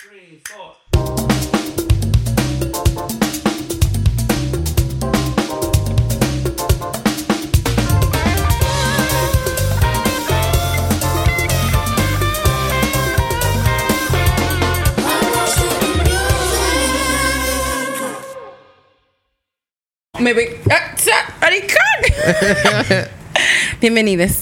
three, four. Me ve. ¡Ah! sa- ¡Maricón! Bienvenidos.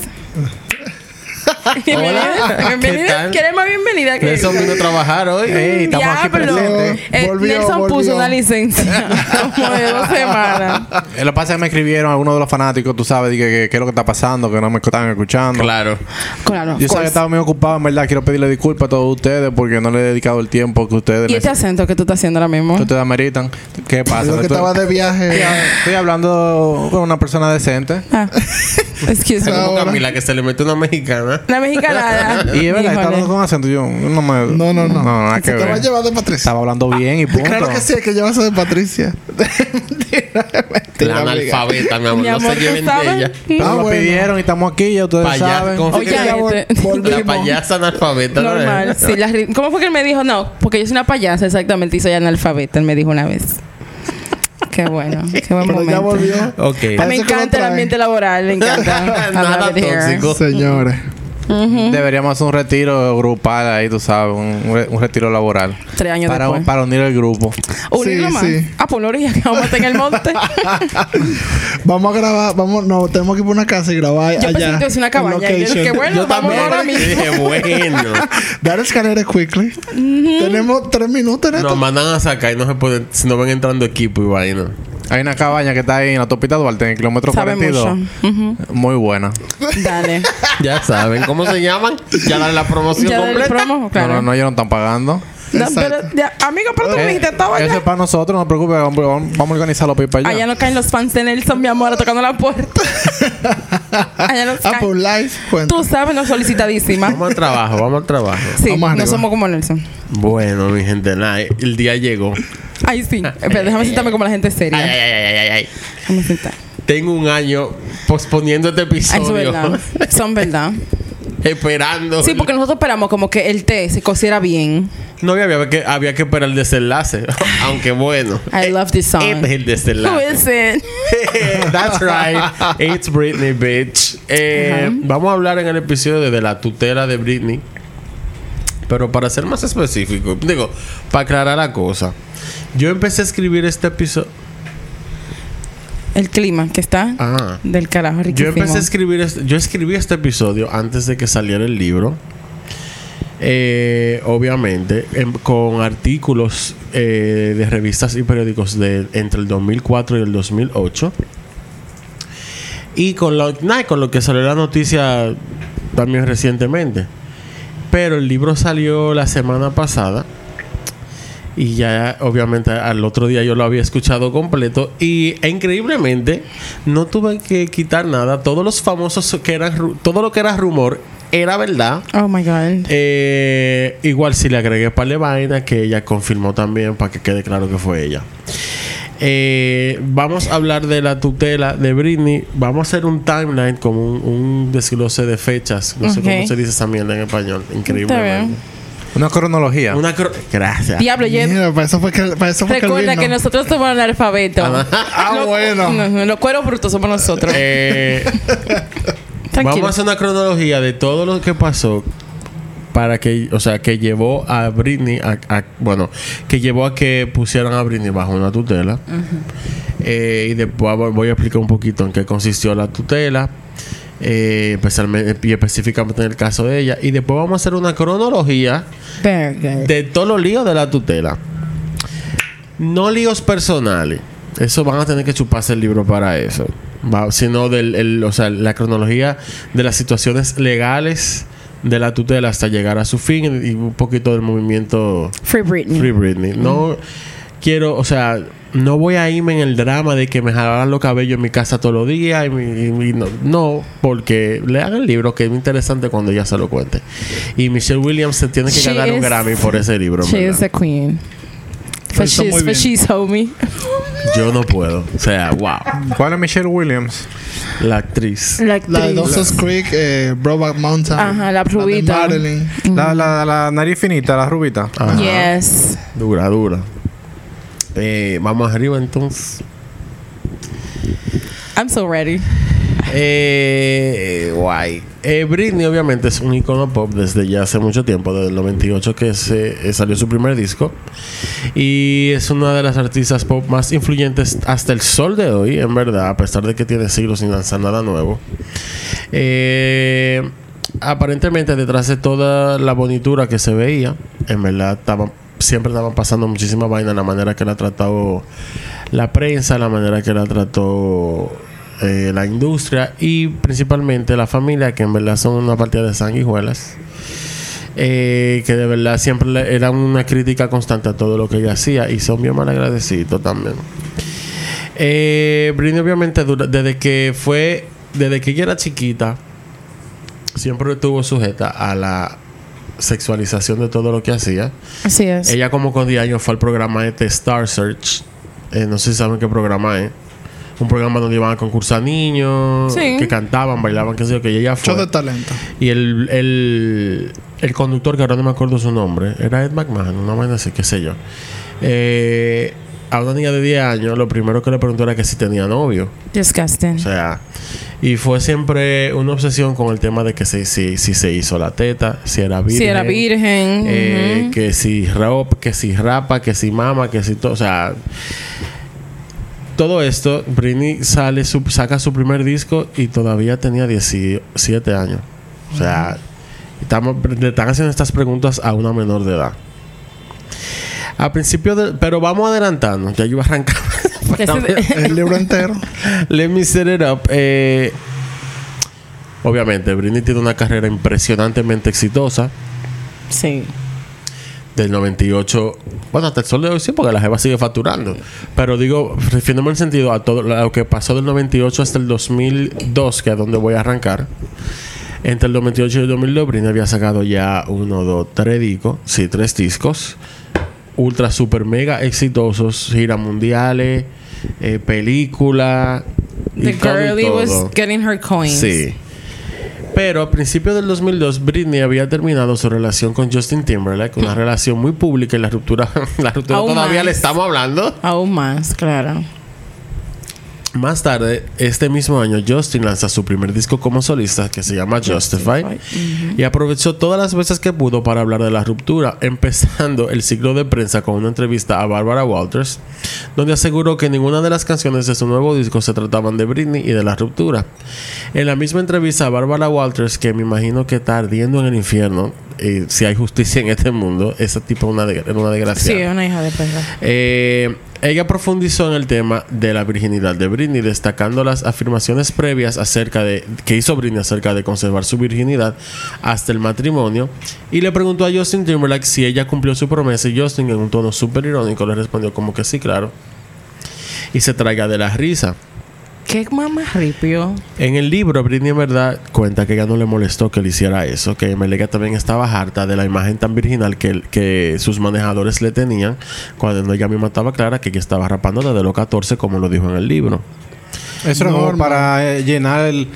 Bienvenidos. Bienvenidos. más bienvenida que Nelson vino a trabajar hoy. Ey, estamos aquí Diablo. presentes. Eh, Volvió, Nelson puso volvió. una licencia como de dos semanas. Lo que pasa es que me escribieron algunos de los fanáticos, tú sabes, dije que qué es lo que está pasando, que no me están escuchando. Claro. Claro. Yo sé que estaba muy ocupado, en verdad. Quiero pedirle disculpas a todos ustedes porque no le he dedicado el tiempo que ustedes ¿Y este acento que tú estás haciendo ahora mismo? que ustedes ameritan. ¿Qué pasa? Lo que Estoy- estaba de viaje. Estoy hablando con una persona decente. Ah. Excuse me. Ahora. Camila que se le mete una mexicana. La mexicana. Y es verdad, está Híjole. hablando con acento. Yo no me. No, no, no. No, nada que Se te va a ver. llevar de Patricia. Estaba hablando bien y punto. Claro que sí, es que llevas de Patricia. Mentira, La mentira, amiga. analfabeta, mi amor. Mi no amor, se ¿tú lleven de sabes? ella. Pero lo bueno. pidieron y estamos aquí, ya ustedes Paya- saben. ¿cómo fue Oye, este- La payasa analfabeta. ¿no? Normal. Sí, las ri- ¿Cómo fue que él me dijo? No, porque yo soy una payasa, exactamente, y soy analfabeta. Él me dijo una vez. Qué bueno. Qué buen Pero ya momento. volvió. Ok. Ah, me encanta el ambiente laboral, me encanta. Nada love it Deberíamos hacer un retiro grupal ahí, tú sabes, un, re- un retiro laboral. Tres años para, después. para unir el grupo. Unirlo Sí, más. sí. Ah, por la orilla que vamos a en el monte. Vamos a grabar, vamos, no, tenemos que ir por una casa y grabar Yo allá. pensé que es una cabaña. Y yo dije, bueno, Yo vamos también. ahora Yo mismo. dije, bueno. Dar escalera quickly. Tenemos tres minutos en esto. Nos mandan a sacar y no se pueden, si no ven entrando equipo y vaina. Hay una cabaña que está ahí en la autopista Duarte, en el kilómetro Sabe 42. mucho. Muy buena. Dale. Ya saben cómo se llaman. Ya dan la promoción Ya completa. promo, claro. No, no, no, ellos no están pagando. No, pero, ya, amigo, pero tú me Eh, dijiste, estaba eso allá. es para nosotros, no te preocupes. Vamos, vamos- vamos a organizarlo para ir para allá. Allá no caen los fans de Nelson, mi amor, tocando la puerta. Allá no Ah, caen. live. Cuenta. Tú sabes, no solicitadísima. Vamos al trabajo, vamos al trabajo. Sí, Vamos no arriba. somos como Nelson. Bueno, mi gente, nada, el día llegó. Ay, sí. Espera, déjame sentarme como la gente Ay, seria. ay, ay, ay, ay, ay. Déjame sentar. Tengo un año posponiendo este Ay, eso es episodio. verdad. Son verdad. esperando. Sí, porque nosotros esperamos como que el té se cociera bien. No había, había que, había que esperar el desenlace. Aunque bueno. I love this song. Este es el Who desenlace. is it? That's right. It's Britney, bitch. Eh. Vamos a hablar en el episodio de, de la tutela de Britney. Pero para ser más específico, digo, para aclarar la cosa. Yo empecé a escribir este episodio. El clima que está Ah. del carajo, Yo riquísimo. empecé a escribir este, yo escribí este episodio antes de que saliera el libro. Eh, obviamente, em- con artículos eh, de revistas y periódicos de entre el 2004 y el 2008. Y con lo, nah, con lo que salió la noticia también recientemente. Pero el libro salió la semana pasada. Y ya, obviamente, al otro día yo lo había escuchado completo. Y e increíblemente, no tuve que quitar nada. Todos los famosos que eran, todo lo que era rumor era verdad. Oh my God. Eh, igual si le agregué un par de vainas que ella confirmó también para que quede claro que fue ella. Eh, vamos a hablar de la tutela de Britney. Vamos a hacer un timeline como un, un desglose de fechas. No sé cómo se dice esa mierda en español. Increíble. Una cronología. Una cro- Gracias. Diablo, yo- Mira, para eso fue que, para eso fue Recuerda que nosotros somos analfabetos. Ah, Los- bueno. No, no, los cueros brutos somos nosotros. Eh, Tranquilo. Vamos a hacer una cronología de todo lo que pasó para que, o sea, que llevó a Britney a, a- bueno, que llevó a que pusieran a Britney bajo una tutela. Eh, y después voy- a explicar un poquito en qué consistió la tutela. eh, especialmente y específicamente en el caso de ella y después vamos a hacer una cronología de todos los líos de la tutela. No líos personales. Eso van a tener que chuparse el libro para eso. Va- sino del, el- o sea, la cronología de las situaciones legales de la tutela hasta llegar a su fin y un poquito del movimiento Free Britney. Free Britney. No quiero, o sea, no voy a irme en el drama de que me jalaran los cabellos en mi casa todos los días y, mi- y no, no, porque lean el libro que es muy interesante cuando ella se lo cuente. Y Michelle Williams se tiene que She ganar un Grammy por ese libro. She ¿verdad? is a queen. Fascist, muy bien. fascist, homie. Yo no puedo. O sea, wow. ¿Cuál es Michelle Williams? La actriz. La La de actriz. Dawson's Creek, eh, Brokeback Mountain. Ajá, la de rubita. La, la nariz finita, la rubita. Ajá. Yes. Dura, dura. Eh, vamos arriba entonces. I'm so ready. Eh, guay. Eh, Britney obviamente es un icono pop desde ya hace mucho tiempo, desde el 98 que se, eh, salió su primer disco. Y es una de las artistas pop más influyentes hasta el sol de hoy, en verdad, a pesar de que tiene siglos sin lanzar nada nuevo. Eh, aparentemente detrás de toda la bonitura que se veía, en verdad siempre estaban pasando muchísima vaina la manera que la trató la prensa, la manera que la trató eh, la industria y principalmente la familia, que en verdad son una partida de sanguijuelas. Eh, que de verdad siempre le- era una crítica constante a todo lo que ella hacía y son bien mal agradecidos también. Eh, Britney obviamente desde que fue, desde que ella era chiquita, siempre estuvo sujeta a la sexualización de todo lo que hacía. Así es. Ella como con 10 años fue al programa este Star Search. Eh, no sé si saben qué programa es. Un programa donde iban a concursar niños Sí. que cantaban, bailaban, qué sé yo, que ella fue. Show de talento. Y el, el, el conductor, que ahora no me acuerdo su nombre, era Ed McMahon, una vaina así, qué sé yo. Eh, a una niña de 10 años, lo primero que le preguntó era que si tenía novio. Disgusting. O sea, y fue siempre una obsesión con el tema de que si, si, si se hizo la teta, si era virgen. si era virgen. eh. Que si rap, que si rapa, que si mama, que si todo. O sea, todo esto, Britney sale su, saca su primer disco y todavía tenía 17 años. O sea, estamos, le están haciendo estas preguntas a una menor de edad. A principio de, pero vamos adelantando, ya yo iba a arrancar. El libro entero. Let me set it up. Eh, obviamente, Britney tiene una carrera impresionantemente exitosa. sí. Del 98, bueno, hasta el sol de hoy sí, porque la jeva sigue facturando. Pero digo, refiriéndome el sentido a todo lo que pasó del 98 hasta el 2002, que es donde voy a arrancar. Entre el 98 y el 2002, Britney había sacado ya uno, dos, tres discos. Sí, tres discos. Ultra, super, mega exitosos. Giras mundiales, eh, película. The todo y girlie was todo. getting her coins. Sí. Pero a principios del 2002, Britney había terminado su relación con Justin Timberlake, una relación muy pública y la ruptura, la ruptura Aún todavía más. le estamos hablando. Aún más, claro. Más tarde, este mismo año, Justin lanza su primer disco como solista que se llama Justify. Y aprovechó todas las veces que pudo para hablar de la ruptura, empezando el ciclo de prensa con una entrevista a Barbara Walters, donde aseguró que ninguna de las canciones de su nuevo disco se trataban de Britney y de la ruptura. En la misma entrevista a Barbara Walters, que me imagino que está ardiendo en el infierno, y si hay justicia en este mundo, esa tipo una, de- una desgracia. Sí, una hija de perra. Eh, ella profundizó en el tema de la virginidad de Britney, destacando las afirmaciones previas acerca de que hizo Britney acerca de conservar su virginidad hasta el matrimonio y le preguntó a Justin Timberlake si ella cumplió su promesa y Justin en un tono súper irónico le respondió como que sí, claro. Y se traiga de la risa. Qué mamá ripio. En el libro, Britney en verdad cuenta que ella no le molestó que le hiciera eso, que Melega también estaba harta de la imagen tan virginal que, que sus manejadores le tenían, cuando ella misma estaba clara que ella estaba rapando desde los 14, como lo dijo en el libro. Eso era como Normal. para eh, llenar el...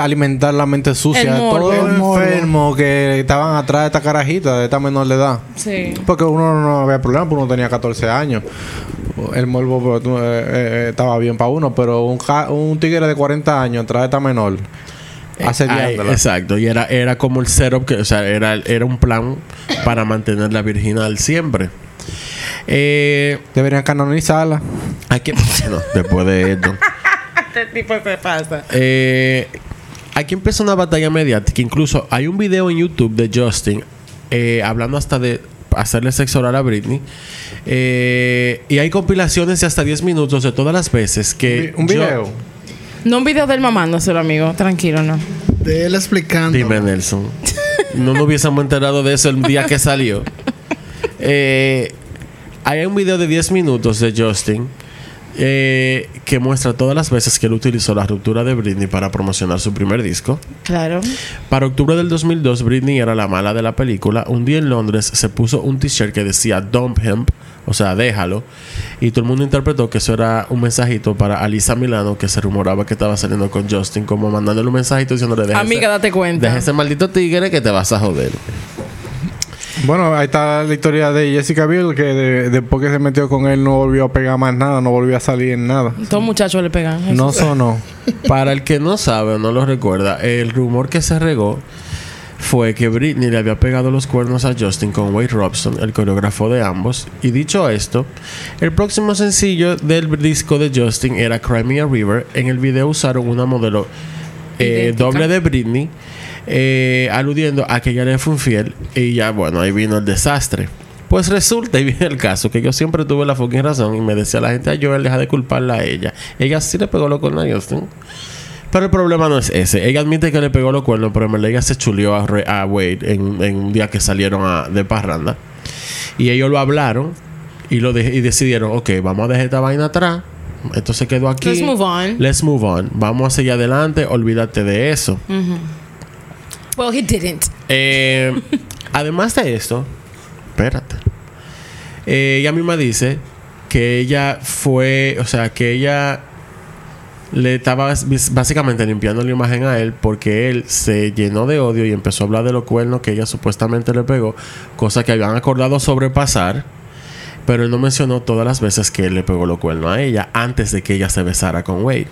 alimentar la mente sucia El los El morbo. enfermos que estaban atrás de esta carajita de esta menor de edad. Sí. Porque uno no había problema, porque uno tenía 14 años. El morbo pues, tú, eh, eh, estaba bien para uno, pero un, ja- un tigre de 40 años atrás de esta menor, asediándola. Ay, exacto, y era, era como el setup, que, o sea, era, era un plan para mantenerla virginal siempre. Eh, Deberían canonizarla. aquí, bueno, después de esto. Este tipo se pasa. Eh, aquí empieza una batalla mediática. Incluso hay un video en YouTube de Justin eh, hablando hasta de hacerle sexo oral a Britney. Eh, y hay compilaciones de hasta 10 minutos de todas las veces que. un yo- video. No un video del mamándoselo, amigo. Tranquilo, no. De él explicando. Dime, Nelson. No nos hubiésemos enterado de eso el día que salió. Eh, hay un video de 10 minutos de Justin eh, que muestra todas las veces que él utilizó la ruptura de Britney para promocionar su primer disco. Claro. Para octubre del 2002, Britney era la mala de la película. Un día en Londres se puso un t-shirt que decía Dump Him, o sea, déjalo. Y todo el mundo interpretó que eso era un mensajito para Alisa Milano, que se rumoraba que estaba saliendo con Justin, como mandándole un mensajito diciéndole: Amiga, ese- date cuenta. Deja ese maldito tigre que te vas a joder. Bueno, ahí está la historia de Jessica Biel, que de- después que se metió con él no volvió a pegar más nada, no volvió a salir en nada. Todos muchachos le pegan. Eso No sonó. Para el que no sabe o no lo recuerda, el rumor que se regó fue que Britney le había pegado los cuernos a Justin con Wade Robson, el coreógrafo de ambos. Y dicho esto, el próximo sencillo del disco de Justin era Cry Me a River. En el video usaron una modelo eh, doble de Britney, eh, aludiendo a que ella le fue infiel. Y ya, bueno, ahí vino el desastre. Pues resulta, y viene el caso, que yo siempre tuve la fucking razón y me decía la gente, a Joel, deja de culparla a ella. Ella sí le pegó los cuernos a Justin. Pero el problema no es ese. Ella admite que le pegó los cuernos, pero en ella se chuleó a, Re- a Wade en, en un día que salieron a- de parranda. Y ellos lo hablaron y, lo de- y decidieron, ok, vamos a dejar esta vaina atrás. Esto se quedó aquí. Let's move on. Let's move on. Vamos a seguir adelante. Olvídate de eso. Well, he didn't. Eh, además de esto, espérate. Eh, ella misma dice que ella fue, o sea, que ella le estaba básicamente limpiando la imagen a él porque él se llenó de odio y empezó a hablar de los cuernos que ella supuestamente le pegó, cosa que habían acordado sobrepasar. Pero él no mencionó todas las veces que él le pegó los cuernos a ella antes de que ella se besara con Wade.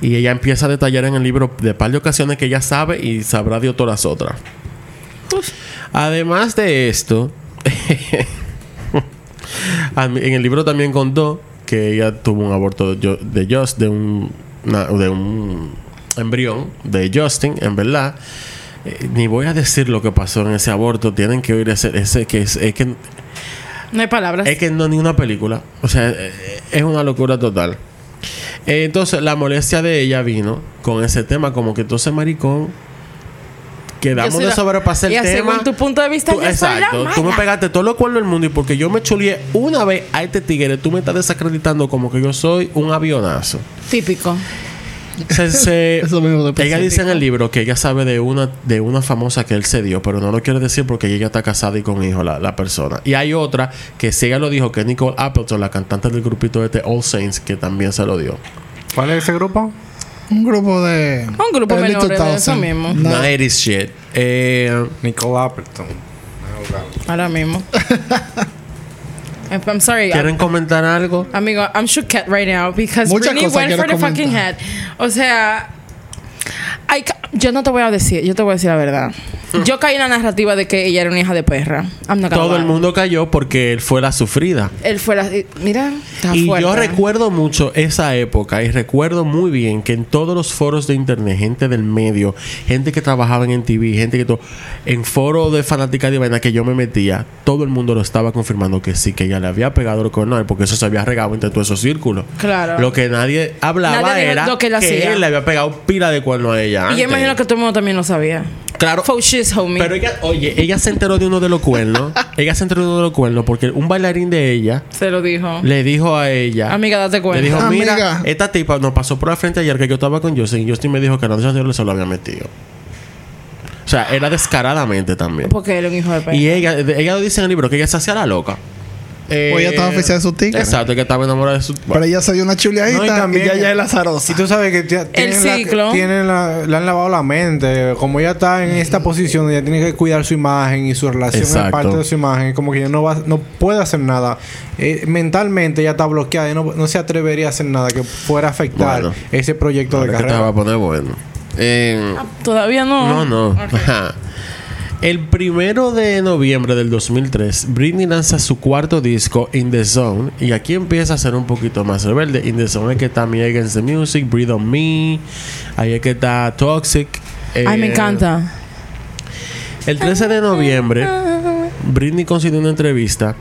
Y ella empieza a detallar en el libro de par de ocasiones que ella sabe y sabrá de las otras. Además de esto, en el libro también contó que ella tuvo un aborto de, Just, de un, de un embrión de Justin, en verdad. Eh, ni voy a decir lo que pasó en ese aborto. Tienen que oír ese, ese que es, es que No hay palabras. es que no es ni una película. O sea, eh, es una locura total. Eh, entonces, la molestia de ella vino con ese tema, como que entonces, maricón, quedamos de sobrepasar y el tema. según tu punto de vista, Tú- yo soy la exacto. Me pegaste todo lo cuernos del mundo y porque yo me chulié una vez a este tigre, tú me estás desacreditando como que yo soy un avionazo. Típico. Se- se- Eso mismo te ella dice en el libro que ella sabe de una de una famosa que él se dio, pero no lo quiere decir porque ella está casada y con hijo la, la persona. Y hay otra que sí ella lo dijo, que es Nicole Appleton, la cantante del grupito este All Saints, que también se lo dio. ¿Cuál es ese grupo? Un grupo de. Un grupo Early menor de 2000. eso mismo. No, 90s shit. Eh, Nicole Appleton. Ahora mismo. I'm I'm sorry. ¿Quieren comentar algo? Amigo, I'm shook right now because Muchas Britney went for the fucking head. O sea, I yo no te voy a decir, yo te voy a decir la verdad. Yo caí en la narrativa de que ella era una hija de perra. Todo el mundo cayó porque él fue la sufrida. Él fue la. Mira, está Y fuerte. yo recuerdo mucho esa época y recuerdo muy bien que en todos los foros de internet, gente del medio, gente que trabajaba en TV, gente que todo, en foros de fanática de vaina que yo me metía, todo el mundo lo estaba confirmando que sí, que ella le había pegado el él, porque eso se había regado entre todos esos círculos. Claro. Lo que nadie hablaba Nadie era lo que él hacía. él le había pegado pila de cuerno a ella. Y antes. Imagino que todo el mundo también lo sabía. Claro. Shit, homie. Pero ella, oye, ella se enteró de uno de los cuernos. ella se enteró de uno de los cuernos porque un bailarín de ella Se lo dijo. le dijo a ella. Amiga, date cuenta. Le dijo, Amiga. mira, esta tipa nos pasó por la frente ayer que yo estaba con Justin y Justin me dijo que nosotros se lo había metido. O sea, era descaradamente también. Porque él es un hijo de perra. Y ella, ella lo dice en el libro que ella se hacía la loca. Eh, Pues ella estaba oficial de su tigre. Exacto, que estaba enamorada de su. Pero ella se dio una chuleadita No, y y, también- ya ya es lazarosa. Y tú sabes que ya tienen, ciclo. la, tienen la- le han lavado la mente. Como ella está en esta posición, ella tiene que cuidar su imagen y su relación es Exacto. parte de su imagen. Como que ella no va, no puede hacer nada. Eh, mentalmente ella está bloqueada y no, no se atrevería a hacer nada que fuera a afectar Bueno. ese proyecto de que te va carrera. a poner bueno. Eh, Todavía no. No, no. Ok. El primero de noviembre del 2003, Britney lanza su cuarto disco, In the Zone, y aquí empieza a ser un poquito más rebelde. In the Zone es que está Me Against the Music, Breathe on Me, ahí es que está Toxic. Ay, me Eh, encanta. El 13 de noviembre, Britney concedió una entrevista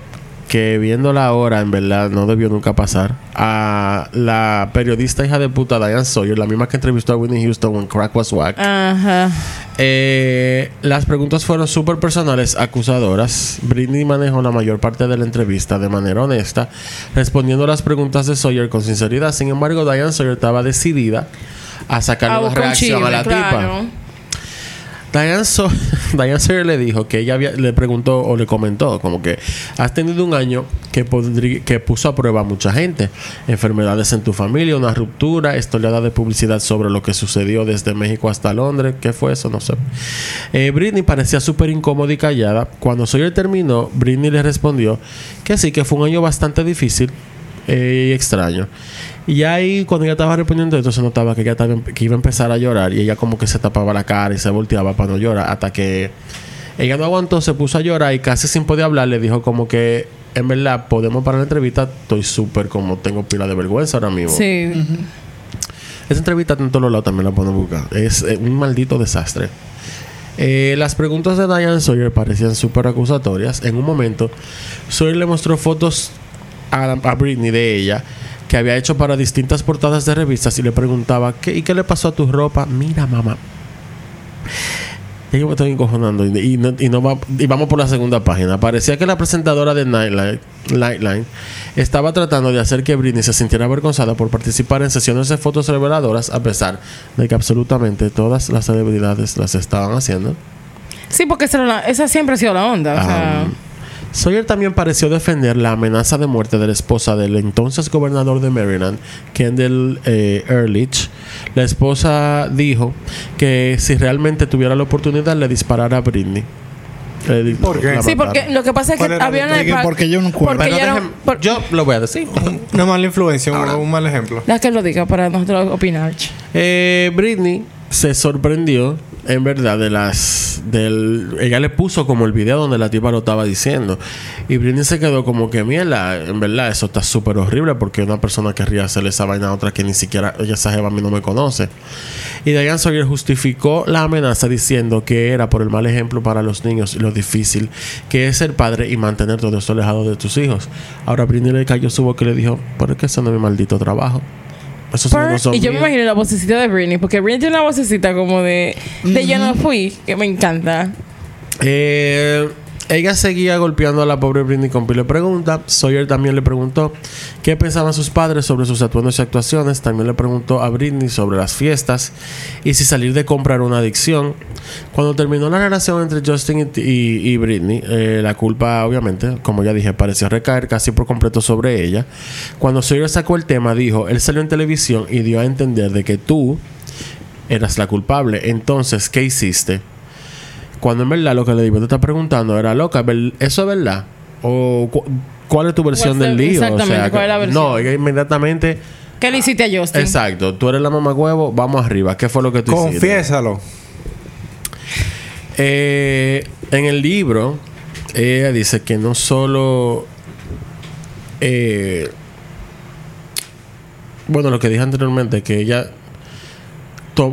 que viéndola ahora, en verdad, no debió nunca pasar. A la periodista hija de puta Diane Sawyer, la misma que entrevistó a Whitney Houston en Crack Was Whack. Ajá. Eh, las preguntas fueron súper personales, acusadoras. Britney manejó la mayor parte de la entrevista de manera honesta, respondiendo a las preguntas de Sawyer con sinceridad. Sin embargo, Diane Sawyer estaba decidida a sacar una reacción a la tipa. Diane, So- Diane Sawyer le dijo que ella había- le preguntó o le comentó como que has tenido un año que, que puso a prueba a mucha gente. Enfermedades en tu familia, una ruptura, historiada de publicidad sobre lo que sucedió desde México hasta Londres. ¿Qué fue eso? No sé. Eh, Britney parecía súper incómoda y callada. Cuando Sawyer terminó, Britney le respondió que sí, que fue un año bastante difícil eh, extraño. Y ahí, cuando ella estaba respondiendo esto, se notaba que ella estaba, que iba a empezar a llorar. Y ella, como que se tapaba la cara y se volteaba para no llorar. Hasta que ella no aguantó, se puso a llorar y casi sin poder hablar, le dijo, como que en verdad podemos parar la entrevista. Estoy súper, como tengo pila de vergüenza ahora mismo. Sí. Esa entrevista en todos los lados también la pueden buscar. Es eh, un maldito desastre. Eh, las preguntas de Diane Sawyer parecían súper acusatorias. En un momento, Sawyer le mostró fotos a, a Britney de ella que había hecho para distintas portadas de revistas y le preguntaba, ¿qué, ¿y qué le pasó a tu ropa? Mira, mamá. Ya yo me estoy encojonando y, y no, y no va- y vamos por la segunda página. Parecía que la presentadora de Nightline, Nightline estaba tratando de hacer que Britney se sintiera avergonzada por participar en sesiones de fotos reveladoras a pesar de que absolutamente todas las celebridades las estaban haciendo. Sí, porque esa, siempre ha sido la onda. O sea, Sawyer también pareció defender la amenaza de muerte de la esposa del entonces gobernador de Maryland, Kendall eh, Ehrlich. La esposa dijo que si realmente tuviera la oportunidad le disparara a Britney. ¿Por qué? la sí, porque lo que pasa es que ¿Cuál era había una porque- yo no porque Pero ya era- déjenme- por- yo lo voy a decir. Una mala influencia, un, un mal ejemplo. Deja que lo diga para nosotros opinar. Eh, Britney se sorprendió, en verdad, de las. Del, ella le puso como el video donde la tipa lo estaba diciendo. Y Britney se quedó como que, mierda, en verdad, eso está súper horrible porque una persona querría hacerle esa vaina a otra que ni siquiera. Ella, esa jeva a mí no me conoce. Y Diane Sawyer justificó la amenaza diciendo que era por el mal ejemplo para los niños y lo difícil que es ser padre y mantener todo esto alejado de tus hijos. Ahora Britney le cayó su boca y le dijo: Pero es que eso no es mi maldito trabajo. No son y yo me míos". imagino la vocecita de Britney, porque Britney tiene una vocecita como de, de yo no fui, que me encanta. Eh, ella seguía golpeando a la pobre Britney con pile de preguntas. Sawyer también le preguntó qué pensaban sus padres sobre sus atuendos y actuaciones. También le preguntó a Britney sobre las fiestas y si salir de compra era una adicción. Cuando terminó la relación entre Justin y Britney, eh, la culpa, obviamente, como ya dije, pareció recaer casi por completo sobre ella. Cuando Sawyer sacó el tema, dijo: Él salió en televisión y dio a entender de que tú eras la culpable. Entonces, ¿qué hiciste? Cuando en verdad lo que le digo te está preguntando era loca, ¿ver- ¿eso es verdad? ¿O cu- cuál es tu versión ¿Cuál del lío? O exactamente, sea, cuál es la versión? no, ella inmediatamente, ¿Qué le hiciste a Justin? exacto, tú eres la mamá huevo, vamos arriba. ¿Qué fue lo que tú hiciste? Confiésalo. Eh, en el libro, ella dice que no solo. eh, bueno, lo que dije anteriormente, que ella.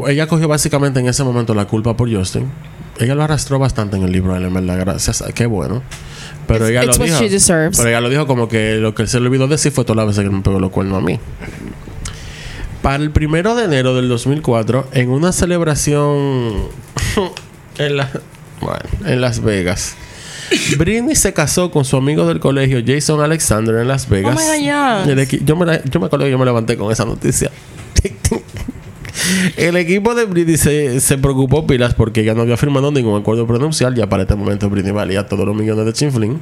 ella cogió básicamente en ese momento la culpa por Justin. Ella lo arrastró bastante en el libro, en verdad, gracias. a- Qué bueno. Pero It's- ella it's lo dijo. Pero ella lo dijo como que lo que se le olvidó decir fue todas las veces que me pegó los cuernos a mí. Para el primero de enero del 2004, en una celebración en, la- bueno, en Las Vegas, Britney se casó con su amigo del colegio Jason Alexander en Las Vegas. Oh my God, yes. El equi- yo, me la- yo me acuerdo que yo me levanté con esa noticia. El equipo de Britney se, se preocupó pilas porque ella no había firmado ningún acuerdo pronuncial. Ya para este momento Britney valía todos los millones de chinflín.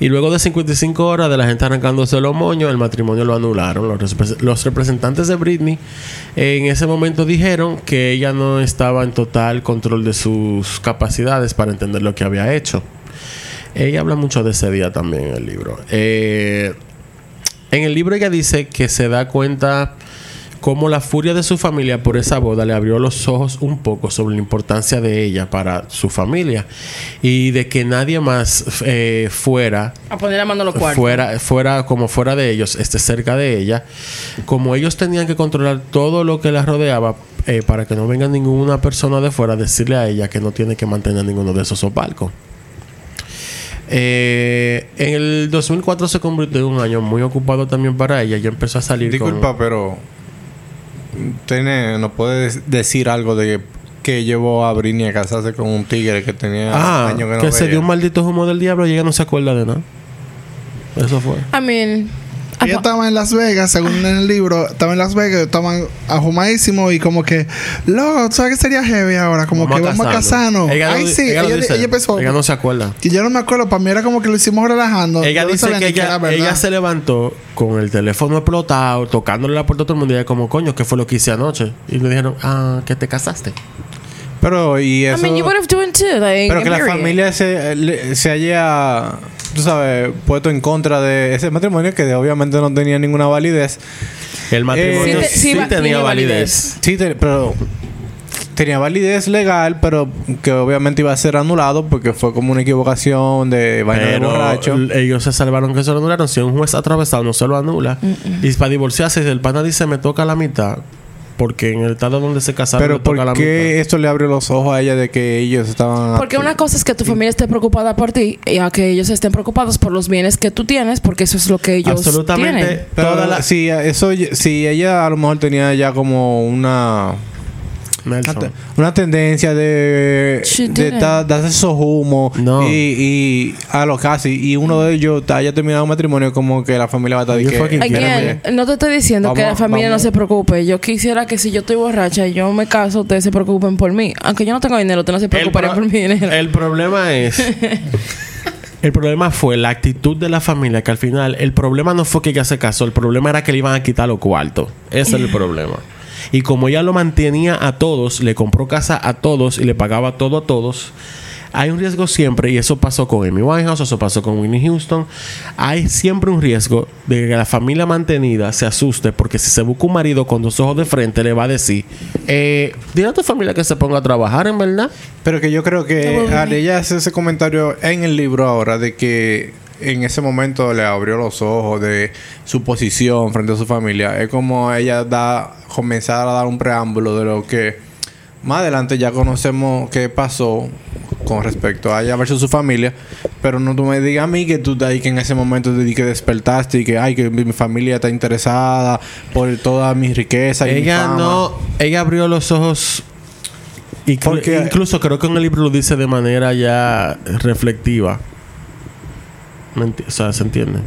Y luego de 55 horas de la gente arrancándose los moños, el matrimonio lo anularon. Los, los representantes de Britney en ese momento dijeron que ella no estaba en total control de sus capacidades para entender lo que había hecho. Ella habla mucho de ese día también en el libro. Eh, en el libro ella dice que se da cuenta cómo la furia de su familia por esa boda le abrió los ojos un poco sobre la importancia de ella para su familia y de que nadie más eh, fuera A poner la mano a los cuartos. fuera fuera como fuera de ellos esté cerca de ella como ellos tenían que controlar todo lo que la rodeaba eh, para que no venga ninguna persona de fuera a decirle a ella que no tiene que mantener ninguno de esos opalcos Eh, en el 2004 se convirtió en un año muy ocupado también para ella. Ella empezó a salir Disculpa, con... pero. Tiene, ¿No puedes decir algo de que llevó a Britney a casarse con un tigre que tenía Ah, años que que, no se veía? dio un maldito humo del diablo y ella no se acuerda de nada. Eso fue. I mean, Ella estaba en Las Vegas, según en el libro, estaba en Las Vegas, estaban ajumadísimos y como que, loco, ¿tú ¿sabes qué sería heavy ahora? Como que vamos a casarnos. Ella Ay, sí, ella, ella, no dice, ella empezó. ella no se acuerda. Y yo no me acuerdo, para mí era como que lo hicimos relajando. Ella no dice que ella, ella se levantó con el teléfono explotado, tocándole la puerta a todo el mundo y ella como, coño, ¿qué fue lo que hice anoche? Y le dijeron, ah, que te casaste. Pero, y I eso. mean, you would have done too. Like, pero que la period. familia se, se haya, tú sabes, puesto en contra de ese matrimonio que obviamente no tenía ninguna validez. El matrimonio Sí te- sí, sí va- tenía validez. Sí, te- pero tenía validez legal, pero que obviamente iba a ser anulado porque fue como una equivocación de vaina de borracho. ellos se salvaron que se lo anularon. Si un juez atravesado no se lo anula. Y para divorciarse, si el pana dice me toca la mitad, porque en el estado donde se casaron Pero la ¿por qué esto le abrió los ojos a ella de que ellos estaban... Porque una cosa es que tu familia esté preocupada por ti y a que ellos estén preocupados por los bienes que tú tienes, porque eso es lo que ellos Absolutamente tienen. Pero toda la... si eso si ella a lo mejor tenía ya como una Nelson. una, te- una tendencia de de, darse esos humos No. y, y a lo casi y uno de ellos ta- haya terminado un matrimonio como que la familia va a estar Again, no te estoy diciendo que la familia vamos- no se preocupe. Yo quisiera que si yo estoy borracha y yo me caso, ustedes se preocupen por mí. Aunque yo no tengo dinero, ustedes no se preocuparían pro- por mi dinero. el problema es... el problema fue la actitud de la familia, que al final el problema no fue que ella se casó, el problema era que le iban a quitar los cuartos. Ese es el problema. Y como ella lo mantenía a todos, le compró casa a todos y le pagaba todo a todos, hay un riesgo siempre, y eso pasó con Amy Winehouse, eso pasó con Winnie Houston. Hay siempre un riesgo de que la familia mantenida se asuste, porque si se busca un marido con dos ojos de frente, le va a decir: eh, Dile a tu familia que se ponga a trabajar, en verdad. pero que yo creo que al ella hace ese comentario en el libro ahora de que en ese momento le abrió los ojos de su posición frente a su familia es como ella da comenzar a dar un preámbulo de lo que más adelante ya conocemos qué pasó con respecto a ella versus su familia pero no tú me digas a mí que tú de ahí que en ese momento te di que despertaste y que ay que mi mi familia está interesada por toda mi riqueza y mi Ella fama. no, ella abrió los ojos. Y Porque- incluso creo que en el libro lo dice de manera ya reflectiva. ¿Me enti- o sea, ¿se entiende?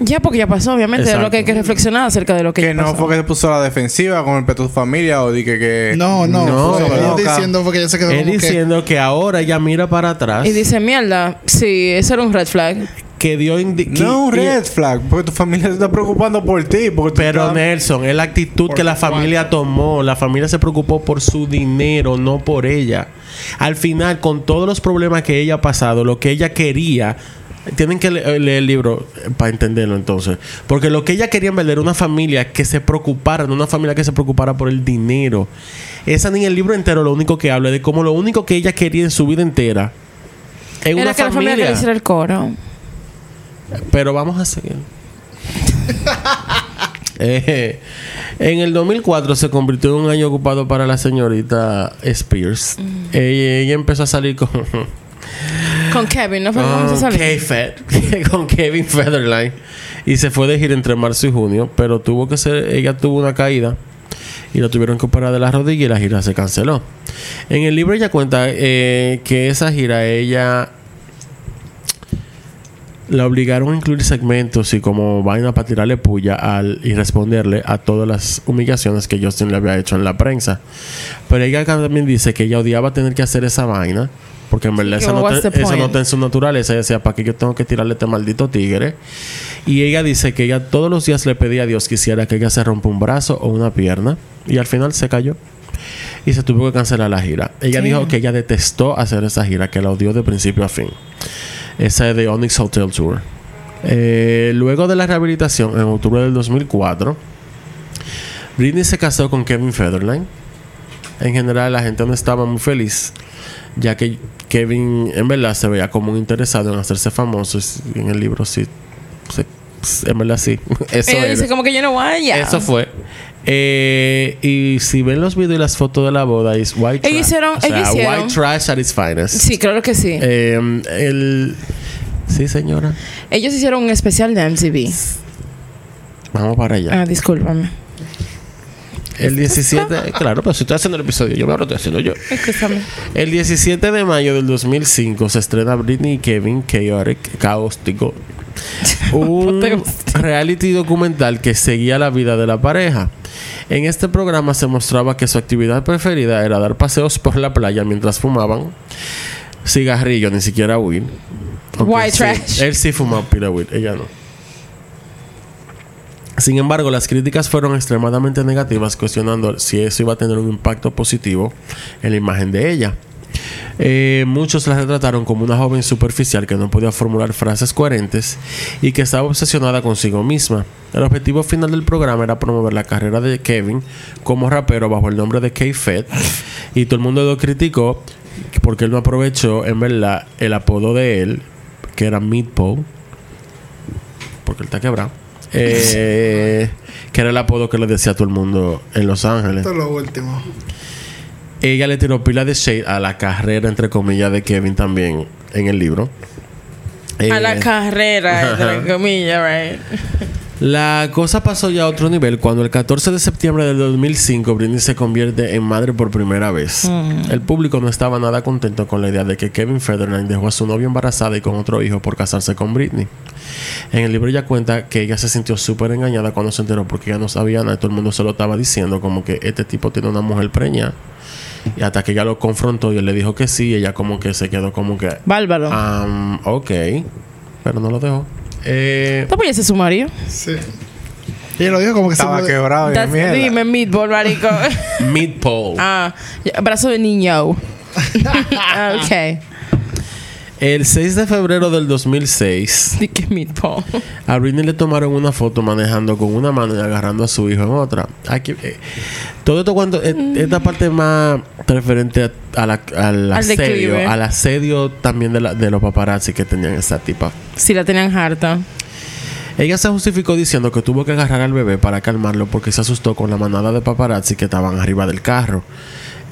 Ya, porque ya pasó, obviamente. Es lo que hay que reflexionar acerca de lo que, que ya no pasó. fue que se puso a la defensiva con respecto a su familia o di que, que No, no. No, ella diciendo porque ella se quedó que... diciendo que ahora ella mira para atrás. Y dice, mierda, sí, eso era un red flag. que dio que- no un red flag porque tu familia se está preocupando por ti porque Pero estás- Nelson, es la actitud que la familia tomó. La familia se preocupó por su dinero, no por ella. Al final, con todos los problemas que ella ha pasado, lo que ella quería. Tienen que le- leer el libro eh, para entenderlo entonces. Porque lo que ella quería en era una familia que se preocupara, no una familia que se preocupara por el dinero. Esa ni el libro entero lo único que habla de cómo lo único que ella quería en su vida entera Era una que la familia familia. quería hacer el coro. Pero vamos a seguir. Eh, en el 2004 se convirtió en un año ocupado para la señorita Spears. Ella, ella empezó a salir con, Con Kevin, ¿no fue con? K-Fed, con Kevin Federline. Y se fue de gira entre marzo y junio. Pero tuvo que ser, ella tuvo una caída. Y la tuvieron que operar de la rodilla y la gira se canceló. En el libro ella cuenta eh, que esa gira ella la obligaron a incluir segmentos y como vaina para tirarle puya al, y responderle a todas las humillaciones que Justin le había hecho en la prensa. Pero ella también dice que ella odiaba tener que hacer esa vaina. Porque en verdad que esa no, te- eso no está en su naturaleza. Ella decía, ¿para qué yo tengo que tirarle este maldito tigre? Y ella dice que ella todos los días le pedía a Dios que hiciera que ella se rompa un brazo o una pierna. Y al final se cayó. Y se tuvo que cancelar la gira. Ella dijo que ella detestó hacer esa gira, que la odió de principio a fin. Esa es de Onyx Hotel Tour. Eh, luego de la rehabilitación, en octubre del 2004, Britney se casó con Kevin Federline. En general, la gente no estaba muy feliz, ya que Kevin, en verdad, se veía como un interesado en hacerse famoso. En el libro, sí. se- en verdad, sí. Eso Ella dice como que yo no vaya. Eso fue. Eh, y si ven los videos y las fotos de la boda, es white trash. hicieron- O sea, ellos hicieron- white trash at its finest. Sí, claro que sí. Eh, el... Sí, señora. Ellos hicieron un especial de MTV. Vamos para allá. Ah, discúlpame. El 17... claro, pero si estoy haciendo el episodio, yo me lo estoy haciendo yo. Escúchame. El 17 de mayo del 2005 se estrena Britney y Kevin Chaotic Caóstico. Un reality documental que seguía la vida de la pareja. En este programa se mostraba que su actividad preferida era dar paseos por la playa mientras fumaban cigarrillo, ni siquiera weed. White sí, trash. Él sí fumaba pila weed, ella no. Sin embargo, las críticas fueron extremadamente negativas, cuestionando si eso iba a tener un impacto positivo en la imagen de ella. Eh, muchos la retrataron como una joven superficial que no podía formular frases coherentes y que estaba obsesionada consigo misma. El objetivo final del programa era promover la carrera de Kevin como rapero bajo el nombre de K-Fed y todo el mundo lo criticó porque él no aprovechó en verdad el apodo de él que era Meatball porque él está quebrado eh, que era el apodo que le decía a todo el mundo en Los Ángeles Esto es lo último. ella le tiró pila de shade a la carrera, entre comillas, de Kevin también en el libro. A Eh, la carrera, entre comillas, right? La cosa pasó ya a otro nivel cuando el 14 de septiembre del 2005 Britney se convierte en madre por primera vez. El público no estaba nada contento con la idea de que Kevin Federline dejó a su novia embarazada y con otro hijo por casarse con Britney. En el libro ella cuenta que ella se sintió súper engañada cuando se enteró porque ella no sabía nada y todo el mundo se lo estaba diciendo como que este tipo tiene una mujer preña. Y hasta que ella lo confrontó y él le dijo que sí, ella como que se quedó como que... Bárbaro. Um, ok. Pero no lo dejó. Eh, ¿Tú apoyas su marido? Sí. Y lo dijo como que Estaba se quebrado That's- mierda. Dime, meatball, marico. Meatball. ah, brazo de niño. Ok. El 6 de febrero del 2006, Di que meatball. a Britney le tomaron una foto manejando con una mano y agarrando a su hijo en otra. Aquí, eh, todo esto cuando eh, esta parte más referente a, a la- al Al asedio, al asedio también de, la- de los paparazzi que tenían esa tipa. Si la tenían harta. Ella se justificó diciendo que tuvo que agarrar al bebé para calmarlo porque se asustó con la manada de paparazzi que estaban arriba del carro.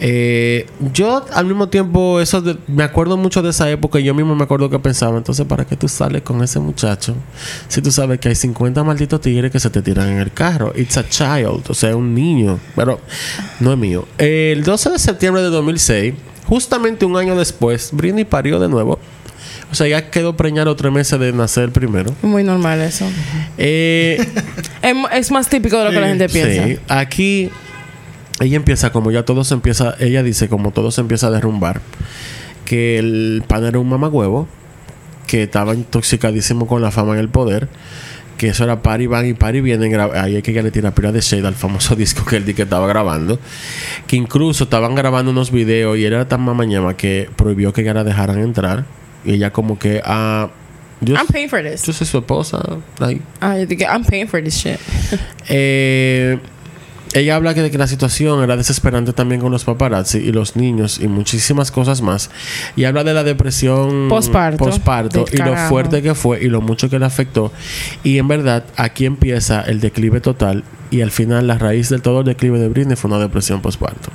Eh, yo al mismo tiempo eso de- me acuerdo mucho de esa época y yo mismo me acuerdo que pensaba entonces para qué tú sales con ese muchacho si tú sabes que hay 50 malditos tigres que se te tiran en el carro it's a child o sea un niño pero no es mío. El 12 de septiembre de 2006 justamente un año después Britney parió de nuevo. O sea ya quedó preñada tres meses de nacer primero. Muy normal eso. eh, Es, es más típico de lo que la gente piensa. Sí, aquí ella empieza, como ya todo se empieza, ella dice, como todo se empieza a derrumbar, que el pan era un mamagüevo, que estaba intoxicadísimo con la fama y el poder, que eso era par y van y par y vienen. Ahí hay que ya le tira pila de shade al famoso disco que él di que estaba grabando, que incluso estaban grabando unos videos y era tan mamañema que prohibió que ella la dejaran entrar. Y ella, como que, ah, yo, I'm paying for this. yo soy su esposa. like, Ah, yo dije, I'm paying for this shit. eh, ella habla que de que la situación era desesperante también con los paparazzi y los niños y muchísimas cosas más. Y habla de la depresión Posparto. posparto Del y lo fuerte que fue y lo mucho que le afectó. Y en verdad, aquí empieza el declive total y al final la raíz de todo el declive de Britney fue una depresión posparto.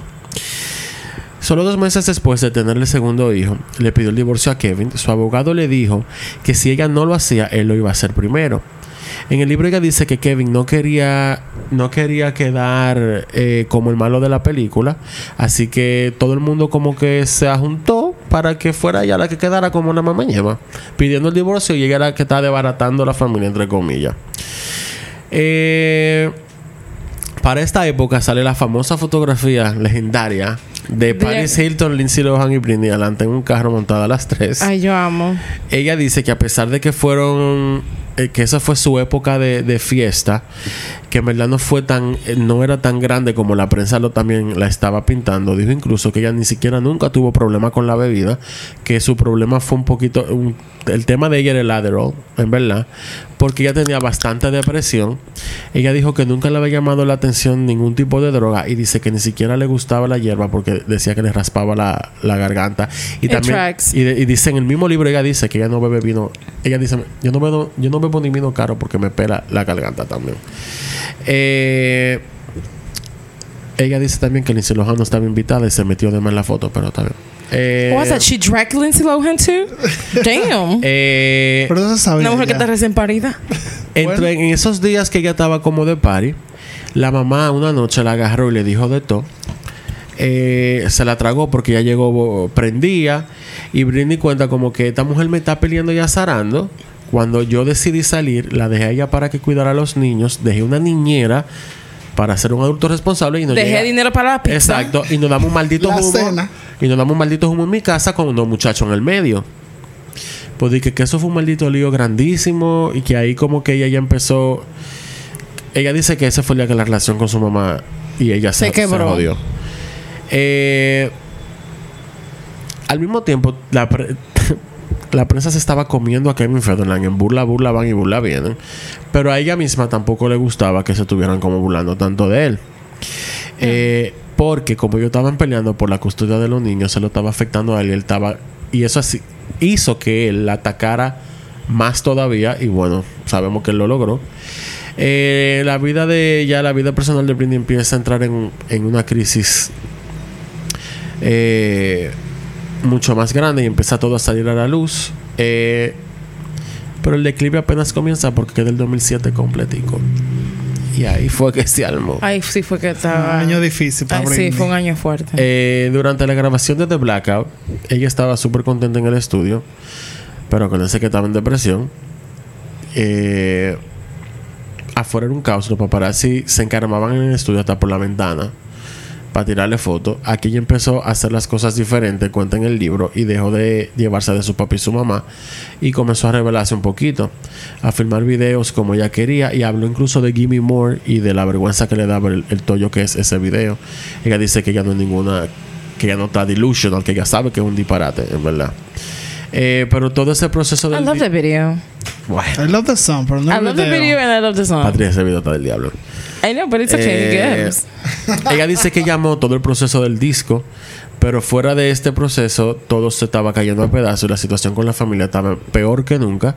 Solo dos meses después de tener el segundo hijo, le pidió el divorcio a Kevin. Su abogado le dijo que si ella no lo hacía, él lo iba a hacer primero. En el libro ella dice que Kevin no quería, no quería quedar eh, como el malo de la película, así que todo el mundo como que se ajuntó para que fuera ella la que quedara como una mamá lleva, pidiendo el divorcio y ella la que está desbaratando la familia entre comillas. Eh, para esta época sale la famosa fotografía legendaria de Paris Hilton, Lindsay Lohan y Britney adelante en un carro montada a las tres. Ay, yo amo. Ella dice que a pesar de que fueron eh, que esa fue su época de, de fiesta, que en verdad no fue tan, eh, no era tan grande como la prensa lo también la estaba pintando. Dijo incluso que ella ni siquiera nunca tuvo problema con la bebida, que su problema fue un poquito, un- el tema de ella era el Adderall, en verdad, porque ella tenía bastante depresión. Ella dijo que nunca le había llamado la atención ningún tipo de droga y dice que ni siquiera le gustaba la hierba porque decía que le raspaba la, la garganta. Y It también, y, de- y dice en el mismo libro, ella dice que ella no bebe vino. Ella dice, yo no bebo, yo no bebo ni vino caro porque me pela la garganta también. Eh, ella dice también que Lindsay Lohan no estaba invitada y se metió de más en la foto, pero está bien. Eh, What's that? She dragged Lindsay Lohan too? Damn. eh, Pero eso sabe. Una mujer que está recién parida. entre- en esos días que ella estaba como de party, la mamá una noche la agarró y le dijo de todo. Eh, se la tragó porque ya llegó prendía y Britney cuenta como que esta mujer me está peleando y azarando cuando yo decidí salir la dejé a ella para que cuidara a los niños dejé una niñera para ser un adulto responsable y no Dejé llega- dinero para la pizza. Exacto. Y nos damos un maldito La humo. cena. Y nos damos un maldito humo en mi casa con unos muchachos en el medio. Pues dije que eso fue un maldito lío grandísimo. Y que ahí como que ella ya empezó. Ella dice que ese fue el día que la relación con su mamá y ella se, Se quebró. jodió. Eh, al mismo tiempo, la, la prensa se estaba comiendo a Kevin Federline en burla, burla van y burla vienen. Pero a ella misma tampoco le gustaba que se estuvieran como burlando tanto de él. Eh, porque como ellos estaban peleando por la custodia de los niños, se lo estaba afectando a él y él estaba... Y eso así hizo que él la atacara más todavía y bueno, sabemos que él lo logró. Eh, la vida de ya la vida personal de Britney empieza a entrar en, en una crisis eh, mucho más grande y empieza todo a salir a la luz. Eh, pero el declive apenas comienza porque queda el 2007 completico. Y ahí fue que se armó. Ay, sí fue que Un estaba... año difícil para Ay, sí, fue un año fuerte. Eh, durante la grabación de The Blackout, ella estaba súper contenta en el estudio, pero con ese que estaba en depresión. Eh, afuera era un caos. Los paparazzi se encaramaban en el estudio hasta por la ventana para tirarle fotos. Aquí ella empezó a hacer las cosas diferentes, cuenta en el libro, y dejó de llevarse de su papá y su mamá y comenzó a revelarse un poquito, a filmar videos como ella quería y habló incluso de Gimme More y de la vergüenza que le daba el, el tollo que es ese video. Ella dice que ella no es ninguna, que ella no está delusional, que ella sabe que es un disparate, en verdad. Eh, pero todo ese proceso I del love the video. Bueno, I love the song, pero no I el love the video. video and I love the song. Patria, ese video está del diablo. I know, but it's okay. Eh, ella dice que llamó todo el proceso del disco, pero fuera de este proceso todo se estaba cayendo a pedazos y la situación con la familia estaba peor que nunca.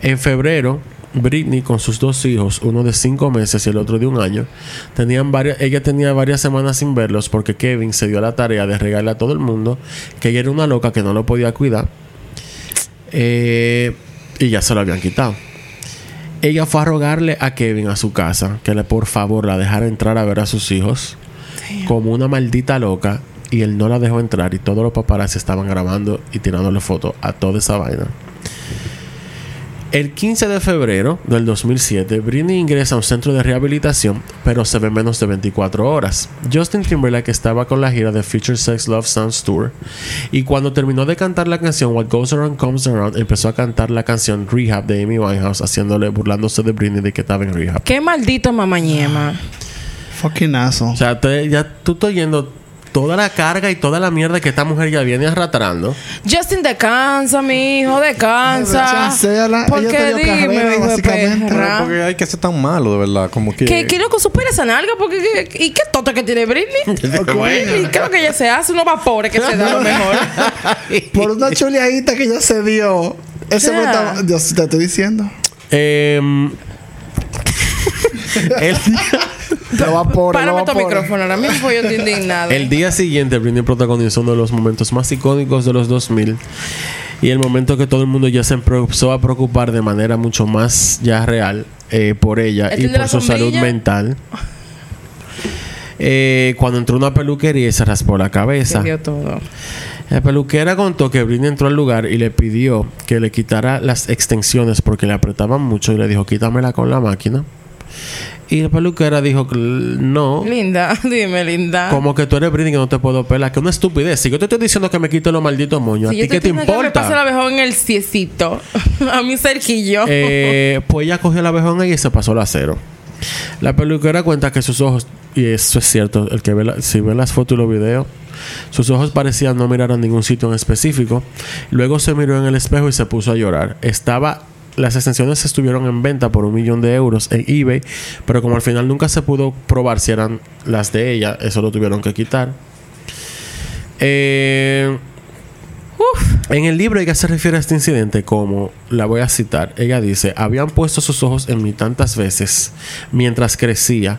En febrero, Britney con sus dos hijos, uno de cinco meses y el otro de un año, tenían varias, ella tenía varias semanas sin verlos porque Kevin se dio a la tarea de regalarle a todo el mundo que ella era una loca que no lo podía cuidar Eh, y ya se lo habían quitado. Ella fue a rogarle a Kevin a su casa que le por favor la dejara entrar a ver a sus hijos como una maldita loca y él no la dejó entrar y todos los paparazzi estaban grabando y tirándole fotos a toda esa vaina. El 15 de febrero del 2007, Britney ingresa a un centro de rehabilitación, pero se ve menos de 24 horas. Justin Timberlake estaba con la gira de Future Sex Love Sounds Tour y cuando terminó de cantar la canción What Goes Around Comes Around, empezó a cantar la canción Rehab de Amy Winehouse, haciéndole burlándose de Britney de que estaba en rehab. Qué maldito mamañema. Fucking asshole. O sea, te- ya tú estás yendo toda la carga y toda la mierda que esta mujer ya viene arrastrando. Justin, descansa, mi hijo, descansa. Chancéala. ¿Por Ella qué te dio dime, carrera, básicamente. perra? Porque hay que ser tan malo, de verdad. Como que. Que, que loco supera esa nalga porque ¿qué- ¿y qué toto que tiene Britney? ¿Y qué es lo que ella se hace? Unos vapores que se da a lo mejor. Por una chuleadita que ella se dio. Ese me estaba- Dios, te estoy diciendo. Em, el, Lo va por Párame tu micrófono ahora mismo yo estoy indignada. el día siguiente, Britney protagonizó uno de los momentos más icónicos de los 2000 y el momento que todo el mundo ya se empezó a preocupar de manera mucho más ya real eh, por ella ¿El y por su salud mental. Eh, cuando entró una peluquería y se raspó la cabeza. Todo. La peluquera contó que Britney entró al lugar y le pidió que le quitara las extensiones porque le apretaban mucho y le dijo quítamela con la máquina. Y la peluquera dijo que no. Linda, dime, linda. Como que tú eres Britney que no te puedo pelar. Que una estupidez. Si yo te estoy diciendo que me quite los malditos moños, Si ¿a ti qué te diciendo que me pase importa? abejón en el ciecito. a mi cerquillo. Eh, pues ella cogió la abejón y se pasó el acero. La peluquera cuenta que sus ojos, y eso es cierto, el que ve la- si ve las fotos y los videos, sus ojos parecían no mirar a ningún sitio en específico. Luego se miró en el espejo y se puso a llorar. Estaba, las extensiones estuvieron en venta por un millón de euros en eBay, pero como al final nunca se pudo probar si eran las de ella, eso lo tuvieron que quitar. Eh, en el libro ella se refiere a este incidente como, la voy a citar, ella dice, habían puesto sus ojos en mí tantas veces mientras crecía,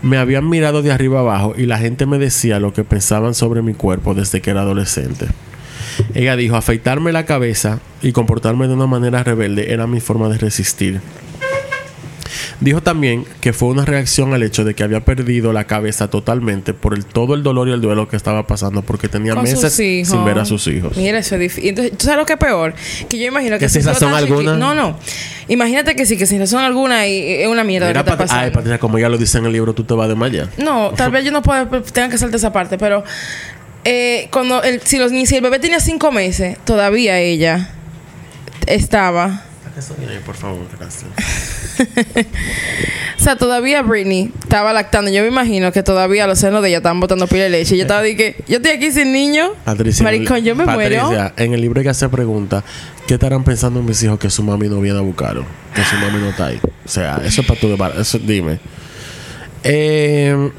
Me habían mirado de arriba abajo y la gente me decía lo que pensaban sobre mi cuerpo desde que era adolescente. Ella dijo, afeitarme la cabeza y comportarme de una manera rebelde era mi forma de resistir. Dijo también que fue una reacción al hecho de que había perdido la cabeza totalmente por el, todo el dolor y el duelo que estaba pasando porque tenía Con meses sin ver a sus hijos. Mira, eso es difícil. Entonces, ¿tú sabes lo que es peor? Que yo imagino que Que sin razón alguna. No, no. Imagínate que sí, que sin razón alguna y, es una mierda lo que Mira, está pasando. ay, Patricia, como ya lo dice en el libro, tú te vas de malla. No, tal vez yo no pueda, tenga que saltar esa parte, pero eh, cuando el, si, los, si el bebé tenía cinco meses, todavía ella estaba. Por favor, gracias. O sea, todavía Britney estaba lactando. Yo me imagino que todavía los senos de ella estaban botando pila de leche. Yo estaba de que, yo estoy aquí sin niño. Patricia, Maricón, yo me Patricia, muero. en el libro hay que hacer preguntas. ¿Qué estarán pensando mis hijos que su mami no viene a buscarlo? Que su mami no está ahí. O sea, eso es para tu Eso, dime. Eh,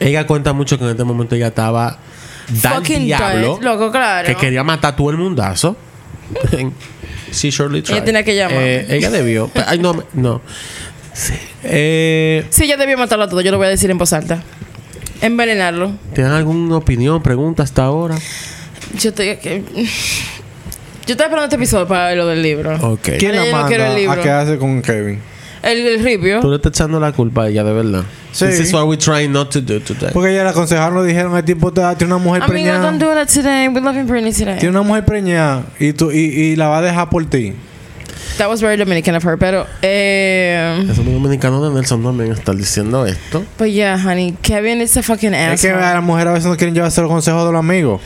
ella cuenta mucho que en este momento ella estaba Fucking diablo. dead, loco, claro. Que quería matar a todo el mundazo. sí, surely tried. Ella tenía que llamar. Eh, ella debió. Ay, no, me- no. Sí. Eh, Sí, yo debía matarlo a todo. Yo lo voy a decir en voz alta. Envenenarlo. ¿Tienen alguna opinión, pregunta hasta ahora? Yo estoy aquí. Yo estaba esperando este episodio para ver lo del libro. Ok. ¿Quién la yo no quiero el manda libro. a quedarse con Kevin? El, el review. Tú le estás echando la culpa a ella, de verdad. Sí. This is what we're trying not to do today. Porque ella le aconsejaron, le dijeron, el tipo te- tiene una mujer Amigo, preñada. don't do that today. We're loving Britney today. Tiene una mujer preñada y, tú, y, y la va a dejar por ti. That was very Dominican of her, pero... Eh, Esos dominicanos de Nelson también están diciendo esto. but yeah, honey. Kevin is a fucking Es que asshole. a las mujeres a veces no quieren llevarse los consejos de los amigos.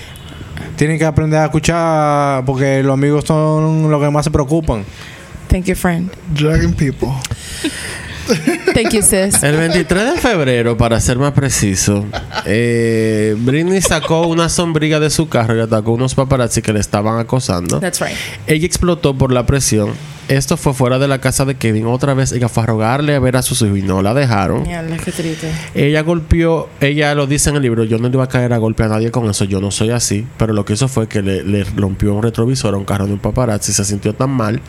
Tienen que aprender a escuchar porque los amigos son los que más se preocupan. Thank you, friend. Dragging people. Thank you, sis. El 23 de febrero, para ser más preciso, eh, Britney sacó una sombrilla de su carro y atacó unos paparazzi que le estaban acosando. That's right. Ella explotó por la presión. Esto fue fuera de la casa de Kevin. Otra vez ella fue a rogarle a ver a sus hijos y no la dejaron. Mierda, qué triste. Ella golpeó, ella lo dice en el libro, yo no le iba a caer a golpe a nadie con eso, yo no soy así, pero lo que hizo fue que le, le rompió un retrovisor a un carro de un paparazzi y se sintió tan mal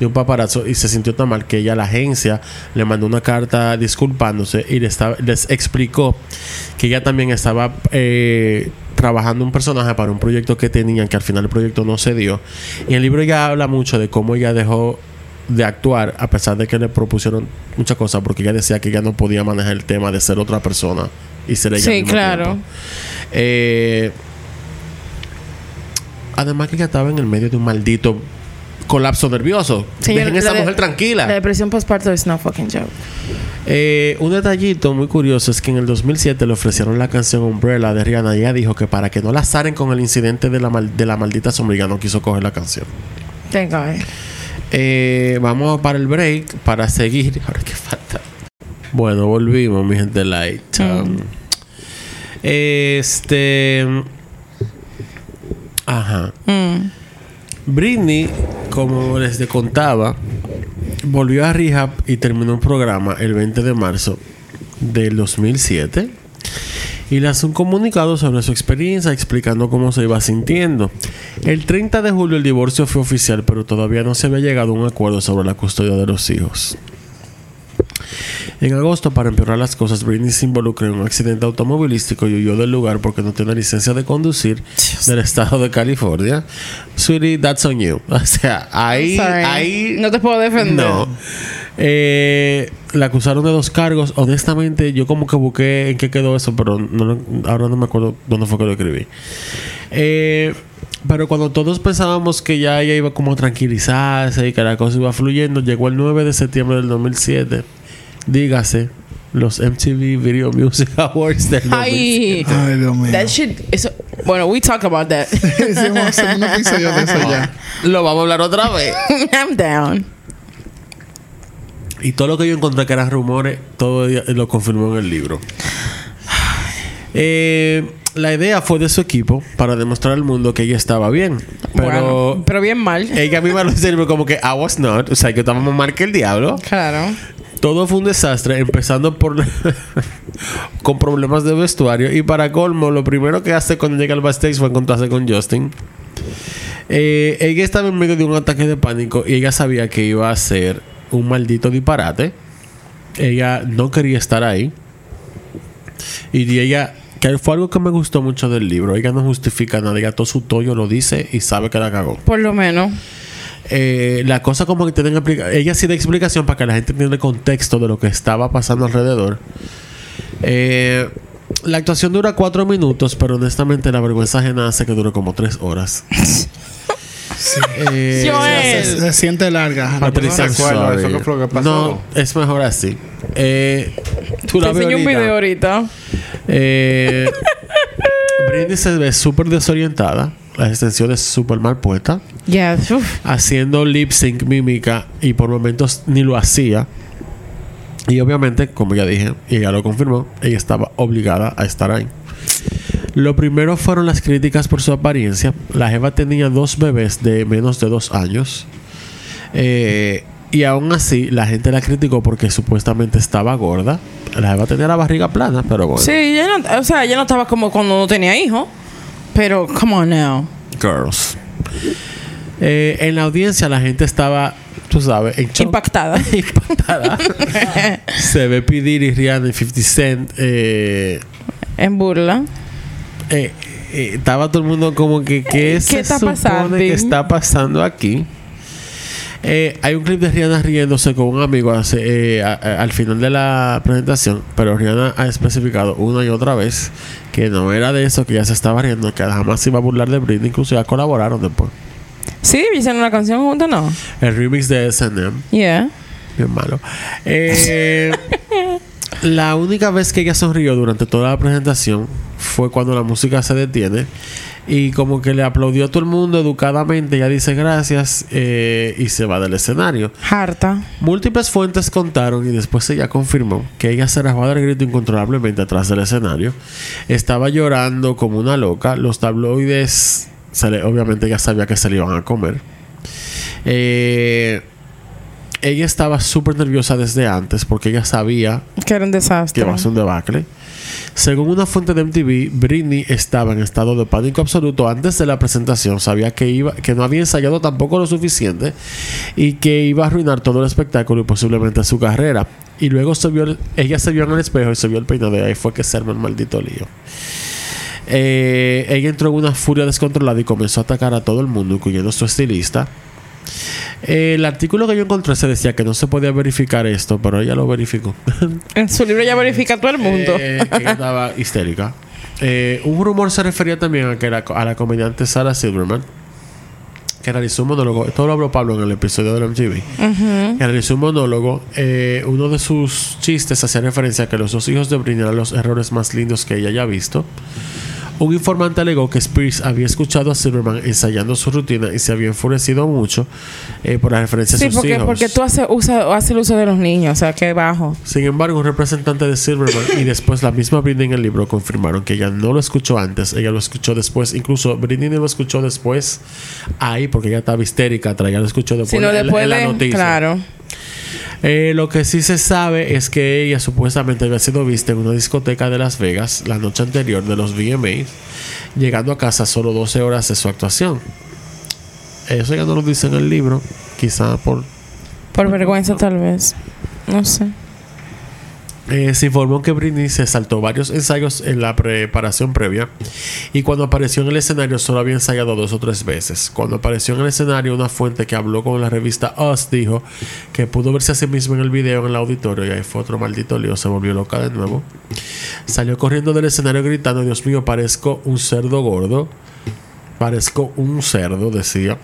de un paparazzo y se sintió tan mal que ella la agencia le mandó una carta disculpándose y le estaba- les explicó que ella también estaba eh, trabajando un personaje para un proyecto que tenían que al final el proyecto no se dio y el libro ya habla mucho de cómo ella dejó de actuar a pesar de que le propusieron muchas cosas porque ella decía que ella no podía manejar el tema de ser otra persona y ser ella al Sí, claro. Eh, además que ella estaba en el medio de un maldito colapso nervioso. Señor, Dejen a esa de- mujer tranquila. La depresión postparto is no fucking joke. Eh, un detallito muy curioso es que en el 2007 le ofrecieron la canción Umbrella de Rihanna y ella dijo que para que no la zaren con el incidente de la, mal- de la maldita sombrilla no quiso coger la canción. God. Eh, vamos para el break para seguir. Ahora qué falta. Bueno, volvimos, mi gente light. Um, este. Ajá. Mm. Britney, como les contaba, volvió a rehab y terminó un programa el 20 de marzo del 2007 y lanzó un comunicado sobre su experiencia explicando cómo se iba sintiendo. El 30 de julio el divorcio fue oficial, pero todavía no se había llegado a un acuerdo sobre la custodia de los hijos. En agosto, para empeorar las cosas, Britney se involucró en un accidente automovilístico y huyó del lugar porque no tiene licencia de conducir del estado de California. Sweetie, that's on you. O sea, ahí, ahí No te puedo defender. no. Eh, la acusaron de dos cargos. Honestamente, yo como que busqué en qué quedó eso, pero no ahora no me acuerdo dónde fue que lo escribí. Eh, pero cuando todos pensábamos que ya ella iba como a tranquilizarse y que la cosa iba fluyendo, llegó el 9 de septiembre del 2007. Dígase, los MTV Video Music Awards del 2007. Ay. Ay, Dios mío. That shit. Eso, bueno, we talk about that. Hicimos un episodio de eso ya. Lo vamos a hablar otra vez. I'm down. Y todo lo que yo encontré que eran rumores, todo lo confirmó en el libro. Eh, la idea fue de su equipo para demostrar al mundo que ella estaba bien. Pero Bueno, pero bien mal. ella misma lo dice como que I was not. O sea, que estábamos mal que el diablo. Claro. Todo fue un desastre, empezando por con problemas de vestuario. Y para colmo, lo primero que hace cuando llega al backstage fue encontrarse con Justin. Eh, ella estaba en medio de un ataque de pánico y ella sabía que iba a ser un maldito disparate. ella no quería estar ahí. Y ella, que fue algo que me gustó mucho del libro, ella no justifica nada, ella todo su toyo lo dice y sabe que la cagó. Por lo menos. Eh, la cosa como que tienen ella sí da explicación para que la gente entienda el contexto de lo que estaba pasando alrededor. Eh, la actuación dura cuatro minutos, pero honestamente la vergüenza ajena hace que dure como tres horas. Eh, Joel. Se, se siente larga. Patricia, No recuerdo sorry. eso, ¿qué fue lo que pasó? No, es mejor así. Eh, tú Te la ves enseño un video ahorita. Eh, se ve súper desorientada. Las extensiones súper mal puestas. Uf. Haciendo lip sync, mímica. Y por momentos ni lo hacía. Y obviamente, como ya dije, y ella lo confirmó, ella estaba obligada a estar ahí. Lo primero fueron las críticas por su apariencia. La Jeva tenía dos bebés de menos de dos años. Eh, y aún así, la gente la criticó porque supuestamente estaba gorda. La Jeva tenía la barriga plana, pero gorda. Sí, ella no, o sea, ella no estaba como cuando no tenía hijos. Pero, come on now. Girls. Eh, en la audiencia, la gente estaba, tú sabes, en shock. Impactada. Impactada. Se ve P. Diddy, Rihanna y 50 Cent. eh, en burla. eh, eh, estaba todo el mundo como que ¿qué, se está supone pasando? que está pasando aquí? Eh, hay un clip de Rihanna riéndose con un amigo hace, eh, a- a- al final de la presentación, pero Rihanna ha especificado una y otra vez que no era de eso, que ya se estaba riendo, que jamás se iba a burlar de Britney, incluso ya colaboraron después. Sí, hicieron una canción juntas, ¿no? El remix de S&M, Yeah. bien malo. Eh, la única vez que ella sonrió durante toda la presentación fue cuando la música se detiene y como que le aplaudió a todo el mundo educadamente. Ella dice gracias eh, y se va del escenario. Harta. Múltiples fuentes contaron y después ella confirmó que ella se rajó del grito incontrolablemente atrás del escenario. Estaba llorando como una loca. Los tabloides, se le- obviamente ella sabía que se le iban a comer. Eh, ella estaba súper nerviosa desde antes porque ella sabía Que era un que desastre. iba a ser un debacle. Según una fuente de MTV, Britney estaba en estado de pánico absoluto antes de la presentación. Sabía que iba, que no había ensayado tampoco lo suficiente y que iba a arruinar todo el espectáculo y posiblemente su carrera. Y luego se vio, ella se vio en el espejo y se vio el peinado y ahí fue que se armó el maldito lío. Eh, ella entró en una furia descontrolada y comenzó a atacar a todo el mundo, incluyendo a su estilista. Eh, el artículo que yo encontré se decía que no se podía verificar esto, pero ella lo verificó. En su libro ya verifica todo el mundo. Eh, que ella estaba histérica. Eh, un rumor se refería también a, que la, a la comediante Sarah Silverman, que realizó un monólogo. Esto lo habló Pablo en el episodio del MTV. Que realizó un monólogo. eh, uno de sus chistes hacía referencia a que los dos hijos de Britney eran los errores más lindos que ella haya visto. Un informante alegó que Spears había escuchado a Silverman ensayando su rutina y se había enfurecido mucho eh, por la referencia Sí, a sus porque, hijos. porque tú haces usa, haces el uso de los niños. O sea, que bajo. Sin embargo, un representante de Silverman y después la misma Britney en el libro confirmaron que ella no lo escuchó antes, ella lo escuchó después. Incluso Britney no lo escuchó después ahí porque ella estaba histérica, ella lo escuchó después Sino en- después en la de... noticia. Claro. Eh, lo que sí se sabe es que ella supuestamente había sido vista en una discoteca de Las Vegas la noche anterior de los VMAs, llegando a casa solo 12 horas de su actuación. Eso ya no lo dice en el libro, quizá por Por vergüenza, tal vez. No sé. Eh, se informó que Britney se saltó varios ensayos en la preparación previa y cuando apareció en el escenario solo había ensayado dos o tres veces. Cuando apareció en el escenario una fuente que habló con la revista Us dijo que pudo verse a sí mismo en el video en el auditorio y ahí fue otro maldito lío, se volvió loca de nuevo. Salió corriendo del escenario gritando, Dios mío, parezco un cerdo gordo. Parezco un cerdo, decía.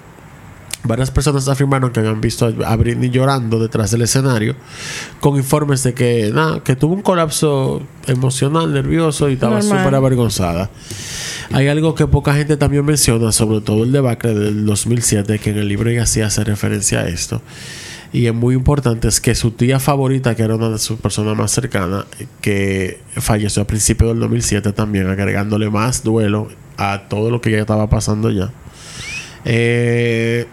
Varias personas afirmaron que habían visto a Britney llorando detrás del escenario con informes de que, nada, que tuvo un colapso emocional, nervioso y estaba súper avergonzada. Hay algo que poca gente también menciona, sobre todo el debacle del 2007, que en el libro ella sí hace referencia a esto. Y es muy importante, es que su tía favorita, que era una de sus personas más cercanas, que falleció a principios del 2007 también, agregándole más duelo a todo lo que ya estaba pasando ya. Eh,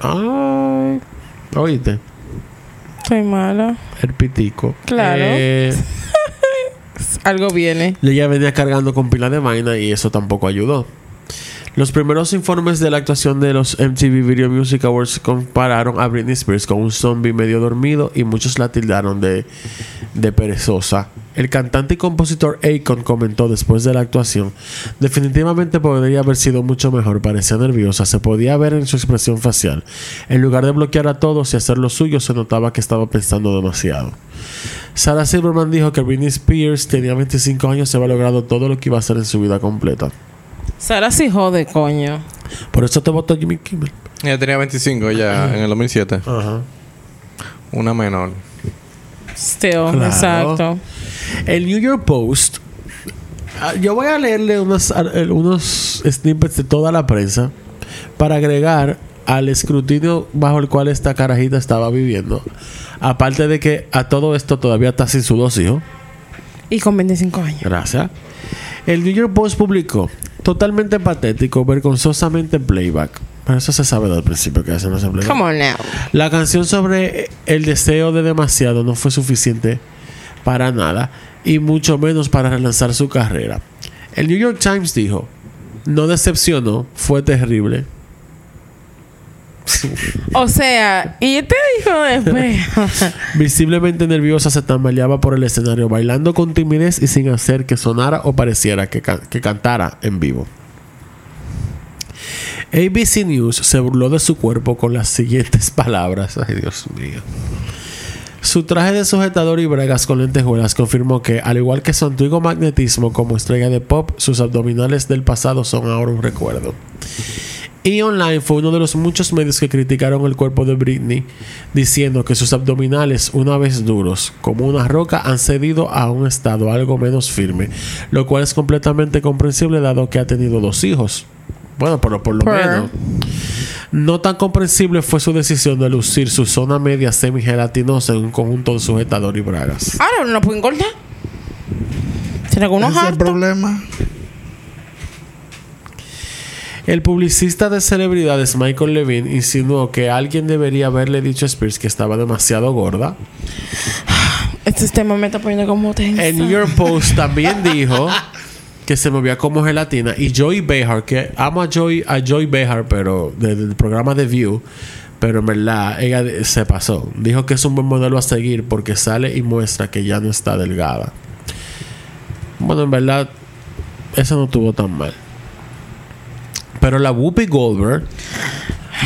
ay, oíste, Estoy mala. el pitico. Claro. Eh, Algo viene. ella venía cargando con pila de vaina y eso tampoco ayudó. Los primeros informes de la actuación de los MTV Video Music Awards compararon a Britney Spears con un zombie medio dormido y muchos la tildaron de, de perezosa. El cantante y compositor Akon comentó después de la actuación, definitivamente podría haber sido mucho mejor, parecía nerviosa, se podía ver en su expresión facial. En lugar de bloquear a todos y hacer lo suyo, se notaba que estaba pensando demasiado. Sarah Silverman dijo que Britney Spears tenía 25 años y había logrado todo lo que iba a hacer en su vida completa. Sara sí jode, coño. Por eso te votó Jimmy Kimmel. Ella tenía 25 ya en el 2007. Ajá. Una menor. Still, Claro. exacto. El New York Post. ah, Yo voy a leerle unos, ah, unos snippets de toda la prensa para agregar al escrutinio bajo el cual esta carajita estaba viviendo. Aparte de que a todo esto todavía está sin sus dos hijos. Y con 25 años. Gracias. El New York Post publicó totalmente patético, vergonzosamente playback. Pero eso se sabe desde el principio que hacen los playback. Come on now. La canción sobre el deseo de demasiado no fue suficiente para nada y mucho menos para relanzar su carrera. El New York Times dijo, no decepcionó, fue terrible. O sea, y este hijo de perra. Visiblemente nerviosa se tambaleaba por el escenario, bailando con timidez y sin hacer que sonara o pareciera que, que cantara en vivo. ABC News se burló de su cuerpo con las siguientes palabras. Ay, Dios mío. Su traje de sujetador y bragas con lentejuelas confirmó que, al igual que su antiguo magnetismo como estrella de pop, sus abdominales del pasado son ahora un recuerdo. Y Online fue uno de los muchos medios que criticaron el cuerpo de Britney, diciendo que sus abdominales, una vez duros, como una roca, han cedido a un estado algo menos firme, lo cual es completamente comprensible dado que ha tenido dos hijos. Bueno, pero por lo menos. No tan comprensible fue su decisión de lucir su zona media semi-gelatinosa en un conjunto de sujetador y bragas. Ahora no la pueden cortar. Tiene algunos Ese es el problema. El publicista de celebridades Michael Levine insinuó que alguien debería haberle dicho a Spears que estaba demasiado gorda. Este me está poniendo como tensa. El New York Post también dijo que se movía como gelatina. Y Joy Behar, que amo a Joy, a Joy Behar, pero del programa The View, pero en verdad ella de- se pasó. Dijo que es un buen modelo a seguir porque sale y muestra que ya no está delgada. Bueno, en verdad, eso no estuvo tan mal. Pero la Whoopi Goldberg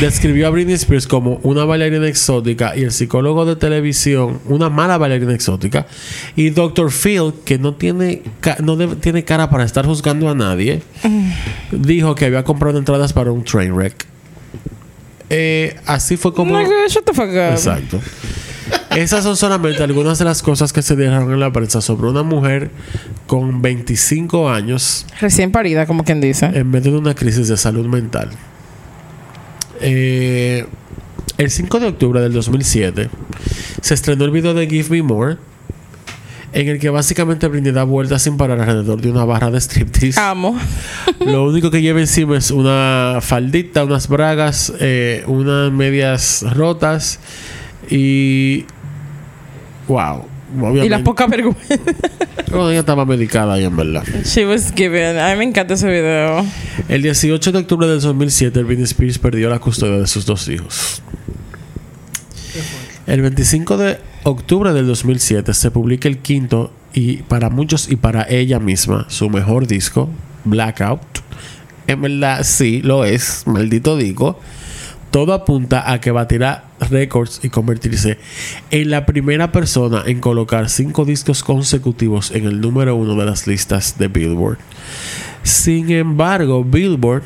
describió a Britney Spears como una bailarina exótica y el psicólogo de televisión una mala bailarina exótica y Dr. Phil que no tiene no debe- tiene cara para estar juzgando a nadie dijo que había comprado entradas para un train wreck Eh, así fue como shut the fuck up. Exacto. Esas son solamente algunas de las cosas que se dijeron en la prensa sobre una mujer con 25 años Recién parida, como quien dice. en medio de una crisis de salud mental. Eh, el 5 de octubre del 2007 se estrenó el video de Give Me More en el que básicamente Britney da vueltas sin parar alrededor de una barra de striptease. Amo. Lo único que lleva encima es una faldita, unas bragas, eh, unas medias rotas y... ¡Wow! Y la poca vergüenza. Ella estaba medicada ahí en verdad. She was given. A mí me encanta ese video. El 18 de octubre del 2007, Britney Spears perdió la custodia de sus dos hijos. El 25 de octubre del 2007 se publica el quinto y para muchos y para ella misma su mejor disco, Blackout. En verdad sí lo es, maldito digo. Todo apunta a que batirá récords y convertirse en la primera persona en colocar cinco discos consecutivos en el número uno de las listas de Billboard. Sin embargo, Billboard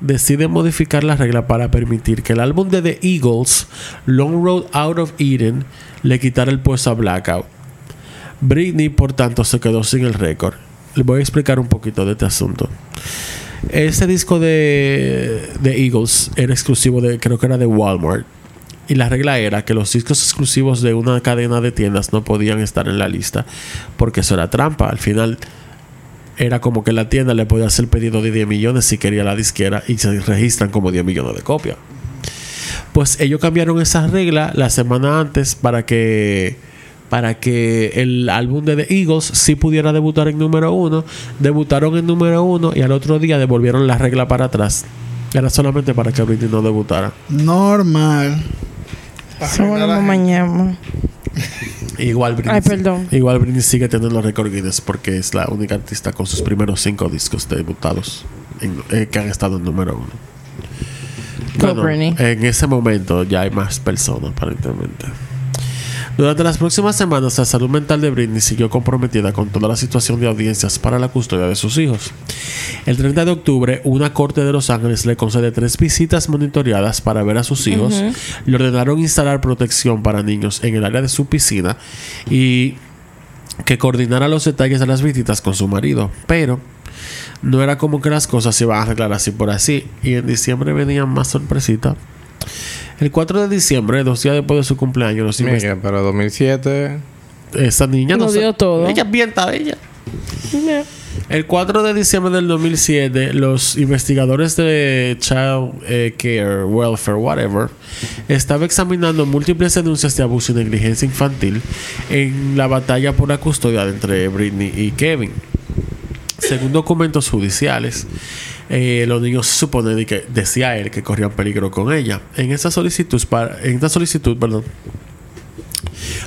decide modificar la regla para permitir que el álbum de The Eagles, Long Road Out of Eden, le quitara el puesto a Blackout. Britney, por tanto, se quedó sin el récord. Le voy a explicar un poquito de este asunto. Este disco de, de Eagles era exclusivo de, creo que era de Walmart. Y la regla era que los discos exclusivos de una cadena de tiendas no podían estar en la lista porque eso era trampa. Al final era como que la tienda le podía hacer pedido de 10 millones si quería la disquera y se registran como 10 millones de copias. Pues ellos cambiaron esa regla la semana antes para que para que el álbum de The Eagles sí pudiera debutar en número uno. Debutaron en número uno y al otro día devolvieron la regla para atrás. Era solamente para que Britney no debutara. Normal. Somos los mañana. Igual Britney, Ay, perdón. igual Britney sigue teniendo los récord Guinness porque es la única artista con sus primeros cinco discos debutados en- eh, que han estado en número uno. Britney. en ese momento ya hay más personas aparentemente. Durante las próximas semanas, la salud mental de Britney siguió comprometida con toda la situación de audiencias para la custodia de sus hijos. El 30 de octubre, una corte de Los Ángeles le concede tres visitas monitoreadas para ver a sus hijos. Le ordenaron instalar protección para niños en el área de su piscina y que coordinara los detalles de las visitas con su marido. Pero no era como que las cosas se iban a arreglar así por así. Y en diciembre venían más sorpresitas. El 4 de diciembre, dos días después de su cumpleaños, los Mira, pero 2007. esa niña no dio todo. Ella es bien bella. El 4 de diciembre del 2007, los investigadores de Child eh, Care, Welfare, whatever, estaban examinando múltiples denuncias de abuso y negligencia infantil en la batalla por la custodia entre Britney y Kevin. Según documentos judiciales, eh, los niños supone que decía él que corrían peligro con ella. En esa solicitud, para, en esta solicitud, perdón,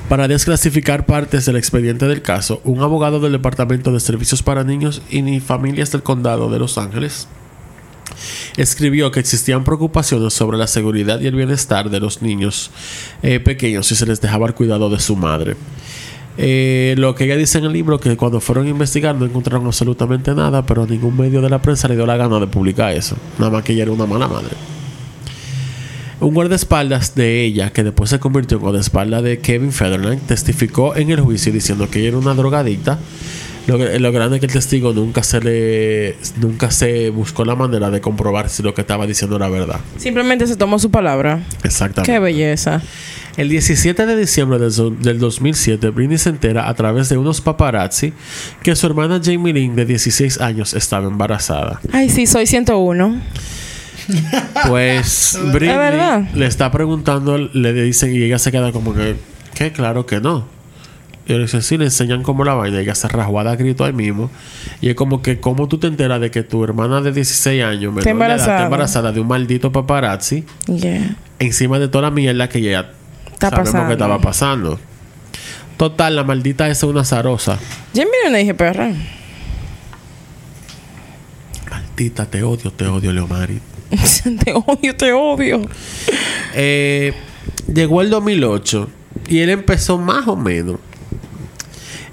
para desclasificar partes del expediente del caso, un abogado del Departamento de Servicios para Niños y Familias del Condado de Los Ángeles escribió que existían preocupaciones sobre la seguridad y el bienestar de los niños eh, pequeños si se les dejaba el cuidado de su madre. Eh, lo que ella dice en el libro que cuando fueron a investigar no encontraron absolutamente nada, pero ningún medio de la prensa le dio la gana de publicar eso. Nada más que ella era una mala madre. Un guardaespaldas de ella, que después se convirtió en guardaespaldas de Kevin Federline, testificó en el juicio diciendo que ella era una drogadicta. Lo grande es que el testigo nunca se le nunca se buscó la manera de comprobar si lo que estaba diciendo era verdad. Simplemente se tomó su palabra. Exactamente. Qué belleza. El 17 de diciembre del, zo- del 2007, Britney se entera a través de unos paparazzi que su hermana Jamie Lynn, de 16 años, estaba embarazada. Ay, sí, soy 101. Pues ¿Es Britney le está preguntando, le dicen y ella se queda como que, ¿qué? Claro que no. Y le dicen, sí, le enseñan como la vaina. Ella se rajó a grito ahí mismo. Y es como que, ¿cómo tú te enteras de que tu hermana de 16 años, menor edad, embarazada. está embarazada de un maldito paparazzi? Yeah. Encima de toda la mierda que ya Está sabemos pasando. que estaba pasando. Total, la maldita esa es una zarosa. Yo mira una dije, perra. Maldita, te odio, te odio, Leomari. te odio, te odio. Eh, llegó el 2008 y él empezó más o menos.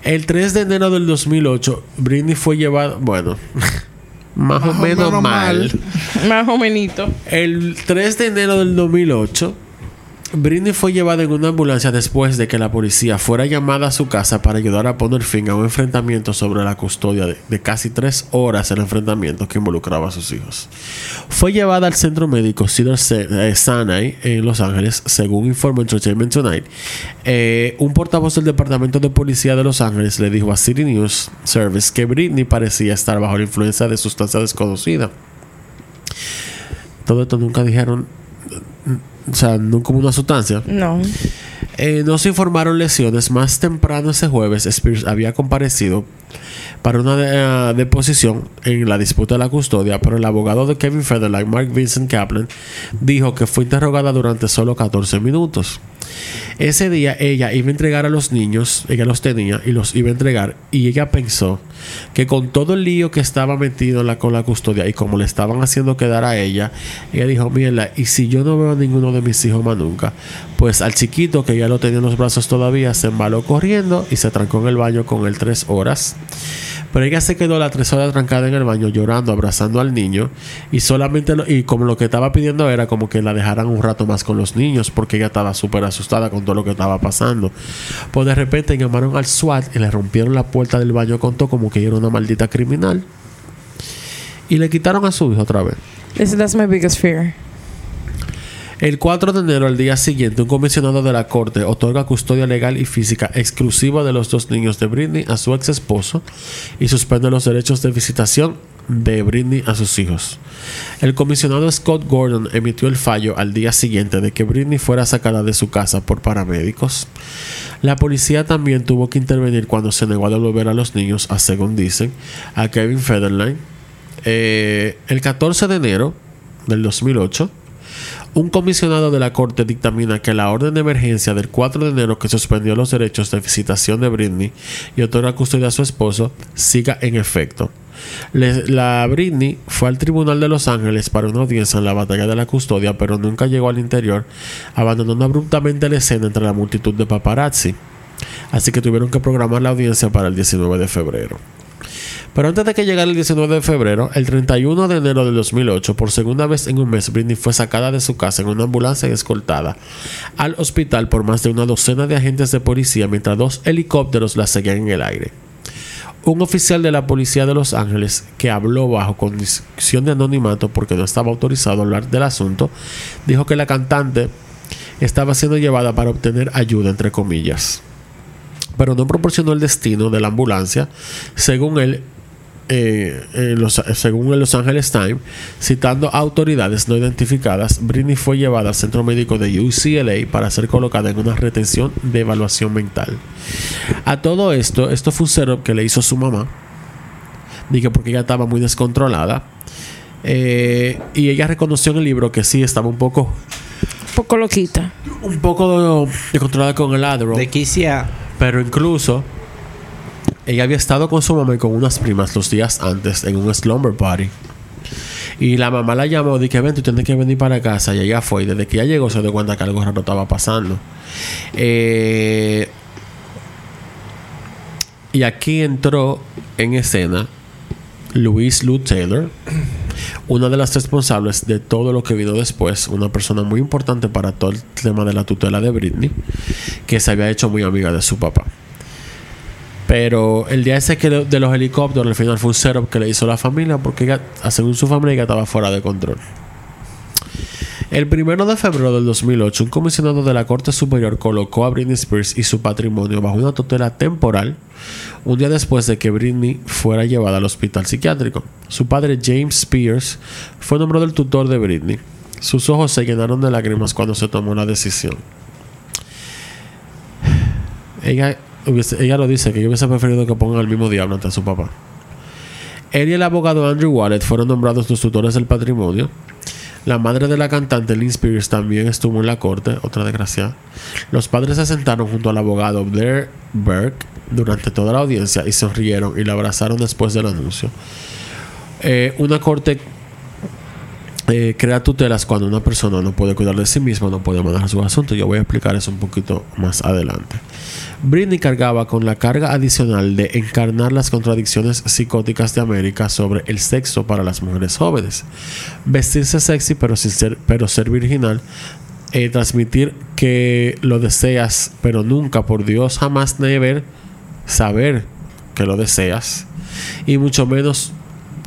El 3 de enero del 2008, Britney fue llevada, bueno, más, o menos, mal. Más o menito. El 3 de enero del 2008, Britney fue llevada en una ambulancia después de que la policía fuera llamada a su casa para ayudar a poner fin a un enfrentamiento sobre la custodia de, casi tres horas el enfrentamiento que involucraba a sus hijos. Fue llevada al centro médico Cedar eh, Sinai en Los Ángeles, según informó Entertainment Tonight. Eh, un portavoz del Departamento de Policía de Los Ángeles le dijo a City News Service que Britney parecía estar bajo la influencia de sustancia desconocida. Todo esto nunca dijeron, o sea, nunca hubo una sustancia. No. Eh, no se informaron lesiones. Más temprano ese jueves, Spears había comparecido para una de- eh, deposición en la disputa de la custodia, pero el abogado de Kevin Federline, Mark Vincent Kaplan, dijo que fue interrogada durante solo 14 minutos. Ese día ella iba a entregar a los niños, ella los tenía y los iba a entregar, y ella pensó que con todo el lío que estaba metido la, con la custodia y como le estaban haciendo quedar a ella, ella dijo, mierda, y si yo no veo a ninguno de mis hijos más nunca, pues al chiquito que ya lo tenía en los brazos todavía, se embaló corriendo y se trancó en el baño con él tres horas. Pero ella se quedó las tres horas trancada en el baño llorando, abrazando al niño y solamente lo- y como lo que estaba pidiendo era como que la dejaran un rato más con los niños porque ella estaba súper asustada con todo lo que estaba pasando. Pues de repente llamaron al SWAT y le rompieron la puerta del baño con todo como que era una maldita criminal y le quitaron a su hijo otra vez. That's my biggest fear. El 4 de enero, al día siguiente, un comisionado de la corte otorga custodia legal y física exclusiva de los dos niños de Britney a su ex esposo y suspende los derechos de visitación de Britney a sus hijos. El comisionado Scott Gordon emitió el fallo al día siguiente de que Britney fuera sacada de su casa por paramédicos. La policía también tuvo que intervenir cuando se negó a devolver a los niños, a según dicen, a Kevin Federline. Eh, el 14 de enero del 2008, un comisionado de la corte dictamina que la orden de emergencia del 4 de enero que suspendió los derechos de visitación de Britney y otorga custodia a su esposo siga en efecto. La Britney fue al tribunal de Los Ángeles para una audiencia en la batalla de la custodia, pero nunca llegó al interior, abandonando abruptamente la escena entre la multitud de paparazzi. Así que tuvieron que programar la audiencia para el 19 de febrero. Pero antes de que llegara el 19 de febrero, el 31 de enero del 2008, por segunda vez en un mes, Britney fue sacada de su casa en una ambulancia y escoltada al hospital por más de una docena de agentes de policía mientras dos helicópteros la seguían en el aire. Un oficial de la policía de Los Ángeles que habló bajo condición de anonimato porque no estaba autorizado a hablar del asunto, dijo que la cantante estaba siendo llevada para obtener ayuda, entre comillas pero no proporcionó el destino de la ambulancia, según él, eh, en los- según el Los Angeles Times, citando autoridades no identificadas, Britney fue llevada al centro médico de UCLA para ser colocada en una retención de evaluación mental. A todo esto, esto fue un setup que le hizo su mamá, dije porque ella estaba muy descontrolada. eh, y ella reconoció en el libro que sí estaba un poco Un poco loquita. un poco descontrolada con el Adderall. De. Pero incluso ella había estado con su mamá y con unas primas los días antes en un slumber party. Y la mamá la llamó dije, ven, tú tienes que venir para casa. Y ella fue. Y desde que ella llegó se dio cuenta que algo raro estaba pasando. Eh, y aquí entró en escena Louise Lou Taylor, una de las responsables de todo lo que vino después, una persona muy importante para todo el tema de la tutela de Britney, que se había hecho muy amiga de su papá. Pero el día ese que de, los helicópteros, al final fue un setup que le hizo la familia, porque según su familia, ella estaba fuera de control. El primero de febrero del 2008, un comisionado de la Corte Superior colocó a Britney Spears y su patrimonio bajo una tutela temporal un día después de que Britney fuera llevada al hospital psiquiátrico. Su padre James Spears fue nombrado el tutor de Britney. Sus ojos se llenaron de lágrimas cuando se tomó la decisión. Ella, ella lo dice que yo hubiese preferido que pongan al mismo diablo ante su papá. Él y el abogado Andrew Wallet fueron nombrados los tutores del patrimonio. La madre de la cantante Lynn Spears también estuvo en la corte, otra desgracia. Los padres se sentaron junto al abogado Blair Burke durante toda la audiencia y sonrieron y la abrazaron después del anuncio. Eh, una corte eh, crea tutelas cuando una persona no puede cuidar de sí misma, no puede manejar su asunto. Yo voy a explicar eso un poquito más adelante. Britney cargaba con la carga adicional de encarnar las contradicciones psicóticas de América sobre el sexo para las mujeres jóvenes. Vestirse sexy pero, sin ser, pero ser virginal. eh, transmitir que lo deseas, pero nunca, por Dios, jamás never saber que lo deseas. Y mucho menos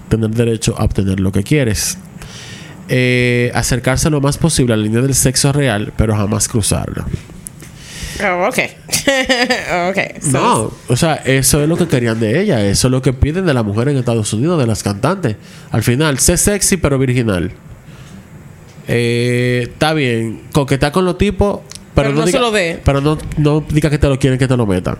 tener derecho a obtener lo que quieres. Eh, acercarse lo más posible a la línea del sexo real, pero jamás cruzarlo. Oh, ok. ok. So- No, o sea, eso es lo que querían de ella. Eso es lo que piden de la mujer en Estados Unidos, de las cantantes. Al final, sé sexy pero virginal. Eh, está bien, coquetea con los tipos, pero, Pero no se diga, lo dé. Pero no, no diga que te lo quieren que te lo metan.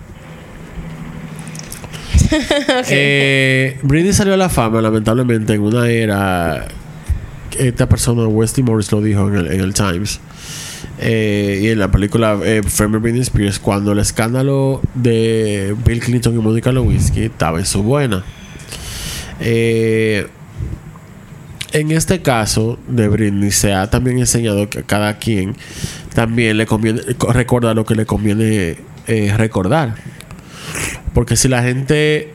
eh, Britney salió a la fama, lamentablemente, en una era. Esta persona, Wesley Morris, lo dijo en el, en el Times. Eh, y en la película eh, Frame Britney Spears, cuando el escándalo de Bill Clinton y Mónica Lewinsky estaba en su buena. Eh, en este caso de Britney se ha también enseñado que a cada quien también le conviene recordar lo que le conviene eh, recordar. Porque si la gente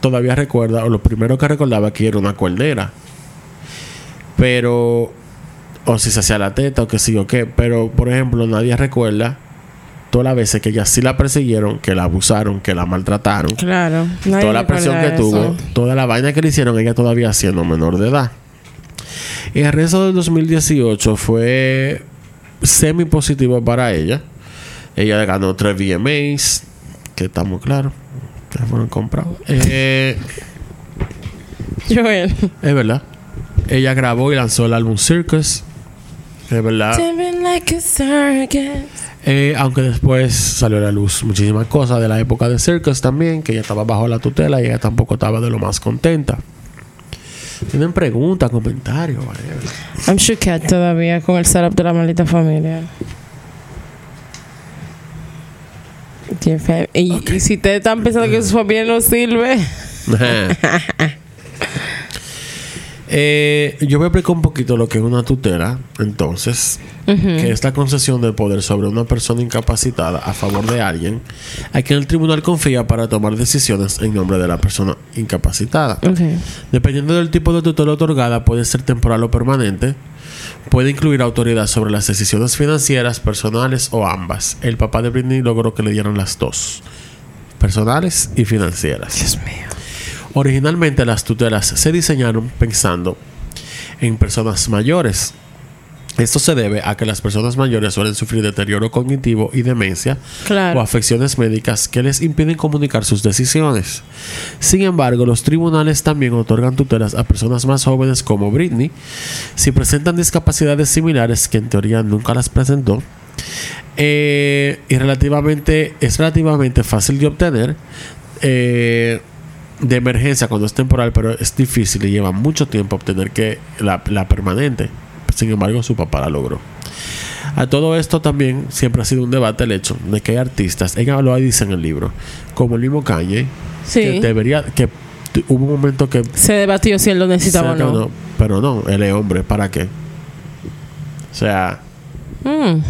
todavía recuerda, o lo primero que recordaba que era una cuernera. Pero, o si se hacía la teta, o que sí o qué. Pero, por ejemplo, nadie recuerda todas las veces que ella sí la persiguieron, que la abusaron, que la maltrataron. Claro. Nadie toda la presión que tuvo, toda la vaina que le hicieron, ella todavía siendo menor de edad. El resto del 2018 fue semi positivo para ella. Ella ganó tres VMAs, que está muy claro, que fueron comprados. Eh, Joel. Es verdad. Ella grabó y lanzó el álbum Circus. Es verdad. Eh, aunque después salió a la luz muchísimas cosas de la época de Circus también, que ella estaba bajo la tutela y ella tampoco estaba de lo más contenta. Tienen preguntas, comentarios. I'm shooked todavía con el setup de la maldita familia. Feo. Y, y si ustedes están pensando que su familia no sirve, Eh, yo voy a explicar un poquito lo que es una tutela, entonces, que es la concesión del poder sobre una persona incapacitada a favor de alguien a quien el tribunal confía para tomar decisiones en nombre de la persona incapacitada. Dependiendo del tipo de tutela otorgada, puede ser temporal o permanente. Puede incluir autoridad sobre las decisiones financieras, personales o ambas. El papá de Britney logró que le dieran las dos, personales y financieras. Dios mío. Originalmente las tutelas se diseñaron pensando en personas mayores. Esto se debe a que las personas mayores suelen sufrir deterioro cognitivo y demencia Claro. o afecciones médicas que les impiden comunicar sus decisiones. Sin embargo, los tribunales también otorgan tutelas a personas más jóvenes como Britney si presentan discapacidades similares que en teoría nunca las presentó. Eh, y relativamente es relativamente fácil de obtener eh, de emergencia cuando es temporal, pero es difícil y lleva mucho tiempo obtener que la, la permanente. Sin embargo, su papá la logró. A todo esto también siempre ha sido un debate el hecho de que hay artistas, ella lo dice en el libro, como el mismo Kanye, Sí. que debería, que hubo un momento que Se debatió si él lo necesitaba o no. pero no, él es hombre, ¿para qué? O sea, Mm.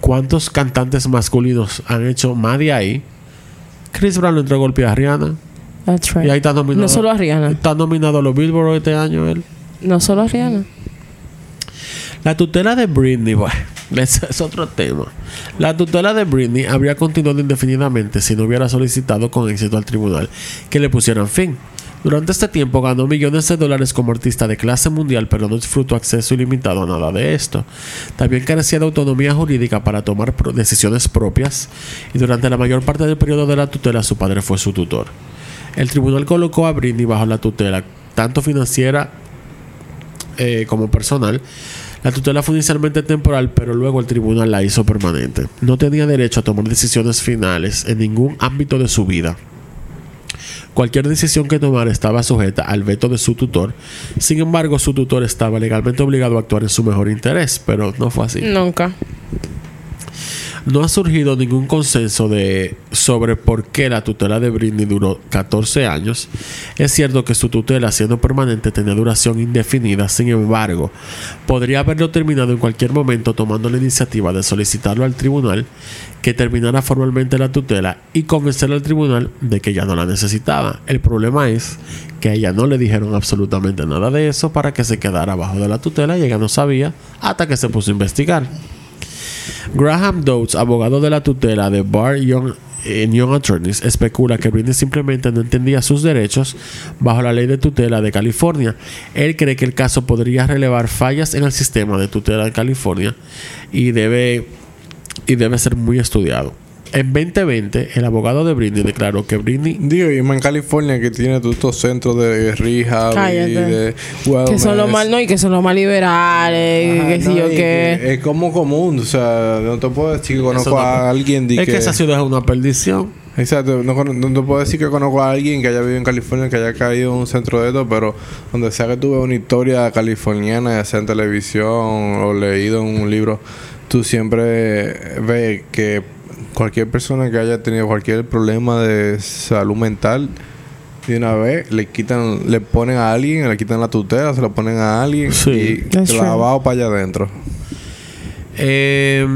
¿cuántos cantantes masculinos han hecho más de ahí? Chris Brown le entró golpe a Rihanna That's right. y ahí está nominado. No solo a Rihanna. Está nominado a los Billboard este año él. No solo a Rihanna. La tutela de Britney, bueno, es otro tema. La tutela de Britney habría continuado indefinidamente si no hubiera solicitado con éxito al tribunal que le pusieran fin. Durante este tiempo ganó millones de dólares como artista de clase mundial, pero no disfrutó acceso ilimitado a nada de esto. También carecía de autonomía jurídica para tomar decisiones propias y durante la mayor parte del periodo de la tutela su padre fue su tutor. El tribunal colocó a Britney bajo la tutela, tanto financiera eh, como personal. La tutela fue inicialmente temporal, pero luego el tribunal la hizo permanente. No tenía derecho a tomar decisiones finales en ningún ámbito de su vida. Cualquier decisión que tomara estaba sujeta al veto de su tutor. Sin embargo, su tutor estaba legalmente obligado a actuar en su mejor interés, pero no fue así. Nunca. No ha surgido ningún consenso de sobre por qué la tutela de Britney duró 14 años. Es cierto que su tutela, siendo permanente, tenía duración indefinida. Sin embargo, podría haberlo terminado en cualquier momento tomando la iniciativa de solicitarlo al tribunal que terminara formalmente la tutela y convencer al tribunal de que ya no la necesitaba. El problema es que a ella no le dijeron absolutamente nada de eso para que se quedara bajo de la tutela y ella no sabía hasta que se puso a investigar. Graham Dodds, abogado de la tutela de Bar Young, Young Attorneys, especula que Britney simplemente no entendía sus derechos bajo la ley de tutela de California. Él cree que el caso podría relevar fallas en el sistema de tutela de California y debe, y debe ser muy estudiado. En 2020, el abogado de Britney declaró que Britney Digo, y más en California que tiene todos estos centros de rehab y Cállate. de Que son los wellness. mal, no, y que son los más liberales, Ajá, que si yo y que. Es como común, o sea, no te puedo decir que conozco no a alguien de es que esa ciudad es una perdición. Exacto, no, cono- no te puedo decir que conozco a alguien que haya vivido en California, que haya caído en un centro de esto, pero donde sea que tuve una historia californiana, ya sea en televisión o leído en un libro, tú siempre ves que cualquier persona que haya tenido cualquier problema de salud mental, de una vez le quitan, le ponen a alguien, le quitan la tutela, se la ponen a alguien Sí. y clavado para allá adentro. Eh,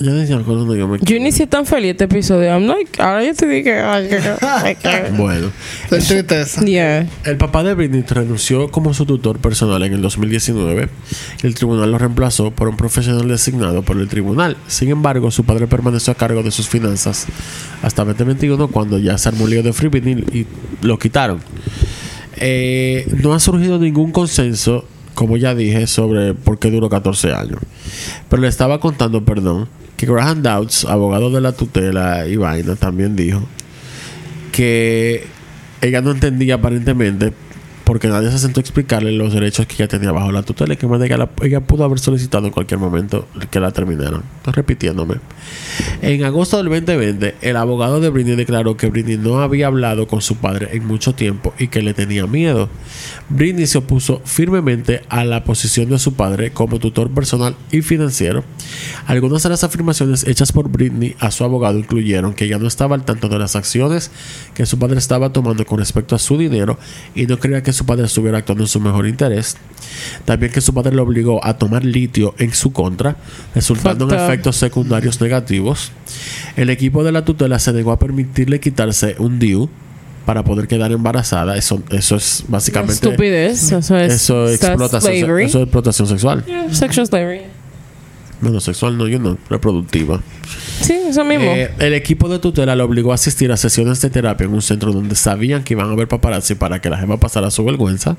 yo algo donde yo me Yo inicié tan feliz este episodio. I'm like, ahora yo te dije. ay, que- ay, que- Bueno. Es tristeza. Yeah. El papá de Britney renunció como su tutor personal en el 2019 y el tribunal lo reemplazó por un profesional designado por el tribunal. Sin embargo, su padre permaneció a cargo de sus finanzas hasta 2021 cuando ya se armó lío de Free Britney y lo quitaron. Eh, no ha surgido ningún consenso, como ya dije, sobre por qué duró 14 años. Pero le estaba contando, perdón, que Graham Dowds, abogado de la tutela y vaina, también dijo que ella no entendía aparentemente porque nadie se sentó a explicarle los derechos que ella tenía bajo la tutela y que más de que la- ella pudo haber solicitado en cualquier momento que la terminaran. Estoy repitiéndome. En agosto del 2020, el abogado de Britney declaró que Britney no había hablado con su padre en mucho tiempo y que le tenía miedo. Britney se opuso firmemente a la posición de su padre como tutor personal y financiero. Algunas de las afirmaciones hechas por Britney a su abogado incluyeron que ella no estaba al tanto de las acciones que su padre estaba tomando con respecto a su dinero y no creía que su padre estuviera actuando en su mejor interés. También que su padre le obligó a tomar litio en su contra, resultando en efectos secundarios negativos. El equipo de la tutela se negó a permitirle quitarse un DIU para poder quedar embarazada. Eso, eso es básicamente... Estupidez. Eso es. Eso explotación, slavery. eso es explotación sexual. Yeah, sexual slavery. Bueno, sexual no, yo no, reproductiva. Sí, eso mismo. Eh, el equipo de tutela le obligó a asistir a sesiones de terapia en un centro donde sabían que iban a ver paparazzi para que la jefa pasara su vergüenza.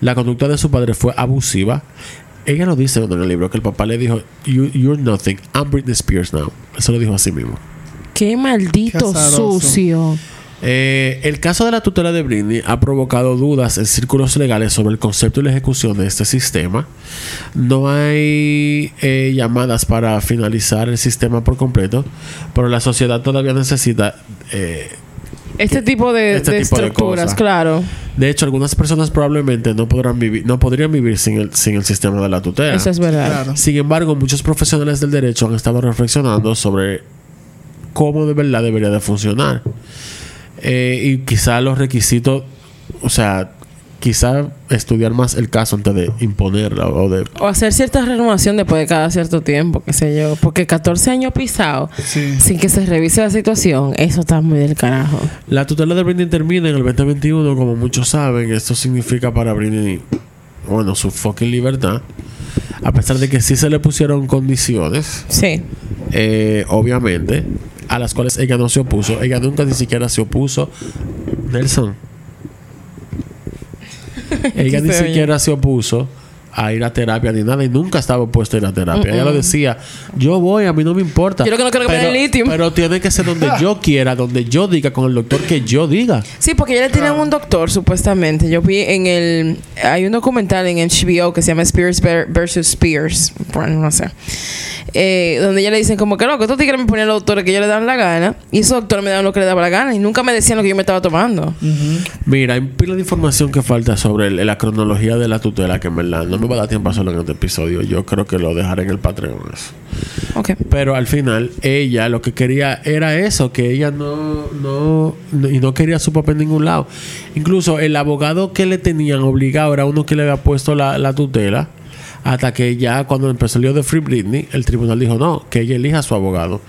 La conducta de su padre fue abusiva. Ella lo dice en el libro que el papá le dijo, "You- You're nothing, I'm Britney Spears now. Eso lo dijo así mismo. Qué maldito Qué sucio. Eh, el caso de la tutela de Britney ha provocado dudas en círculos legales sobre el concepto y la ejecución de este sistema. No hay eh, llamadas para finalizar el sistema por completo, pero la sociedad todavía necesita... eh, Este tipo de, Este de tipo de estructuras, cosas. claro. de hecho, algunas personas probablemente no podrán vivir, no podrían vivir sin el, sin el sistema de la tutela. Eso es verdad. Claro. Sin embargo, muchos profesionales del derecho han estado reflexionando sobre cómo de verdad debería de funcionar. Eh, y quizá los requisitos, o sea, quizá estudiar más el caso antes de imponerla o de... O hacer cierta renovación después de cada cierto tiempo, qué sé yo. Porque 14 años pisado Sí. sin que se revise la situación, eso está muy del carajo. La tutela de Britney termina en el 2021, como muchos saben. Esto significa para Britney, bueno, su fucking libertad. A pesar de que sí se le pusieron condiciones, Sí. eh, obviamente, a las cuales ella no se opuso. Ella nunca ni siquiera se opuso. Nelson. ella ni siquiera se opuso a ir a terapia ni nada y nunca estaba opuesta a ir a terapia. Ella lo decía, yo voy, a mí no me importa. Yo no quiero que me pero, den litio. pero tiene que ser donde yo quiera, donde yo diga, con el doctor que yo diga. Sí, porque ella le tienen un doctor, supuestamente. Yo vi en el. Hay un documental en HBO que se llama Spears ver- versus Spears. Bueno, no sé. Eh, donde ella le dicen, como que no, que estos tigres me ponían los doctores que ellos le dan la gana. Y esos doctores me daban lo que le daba la gana. Y nunca me decían lo que yo me estaba tomando. Mira, hay pila de información que falta sobre el- la cronología de la tutela que en verdad no me va a dar tiempo a hacerlo en este episodio. Yo creo que lo dejaré en el Patreon. eso. Ok. Pero al final, ella lo que quería era eso, que ella no, no, no- y no quería su papel en ningún lado. Incluso el abogado que le tenían obligado era uno que le había puesto la, la tutela. Hasta que ya cuando empezó el lío de Free Britney, el tribunal dijo no, que ella elija a su abogado.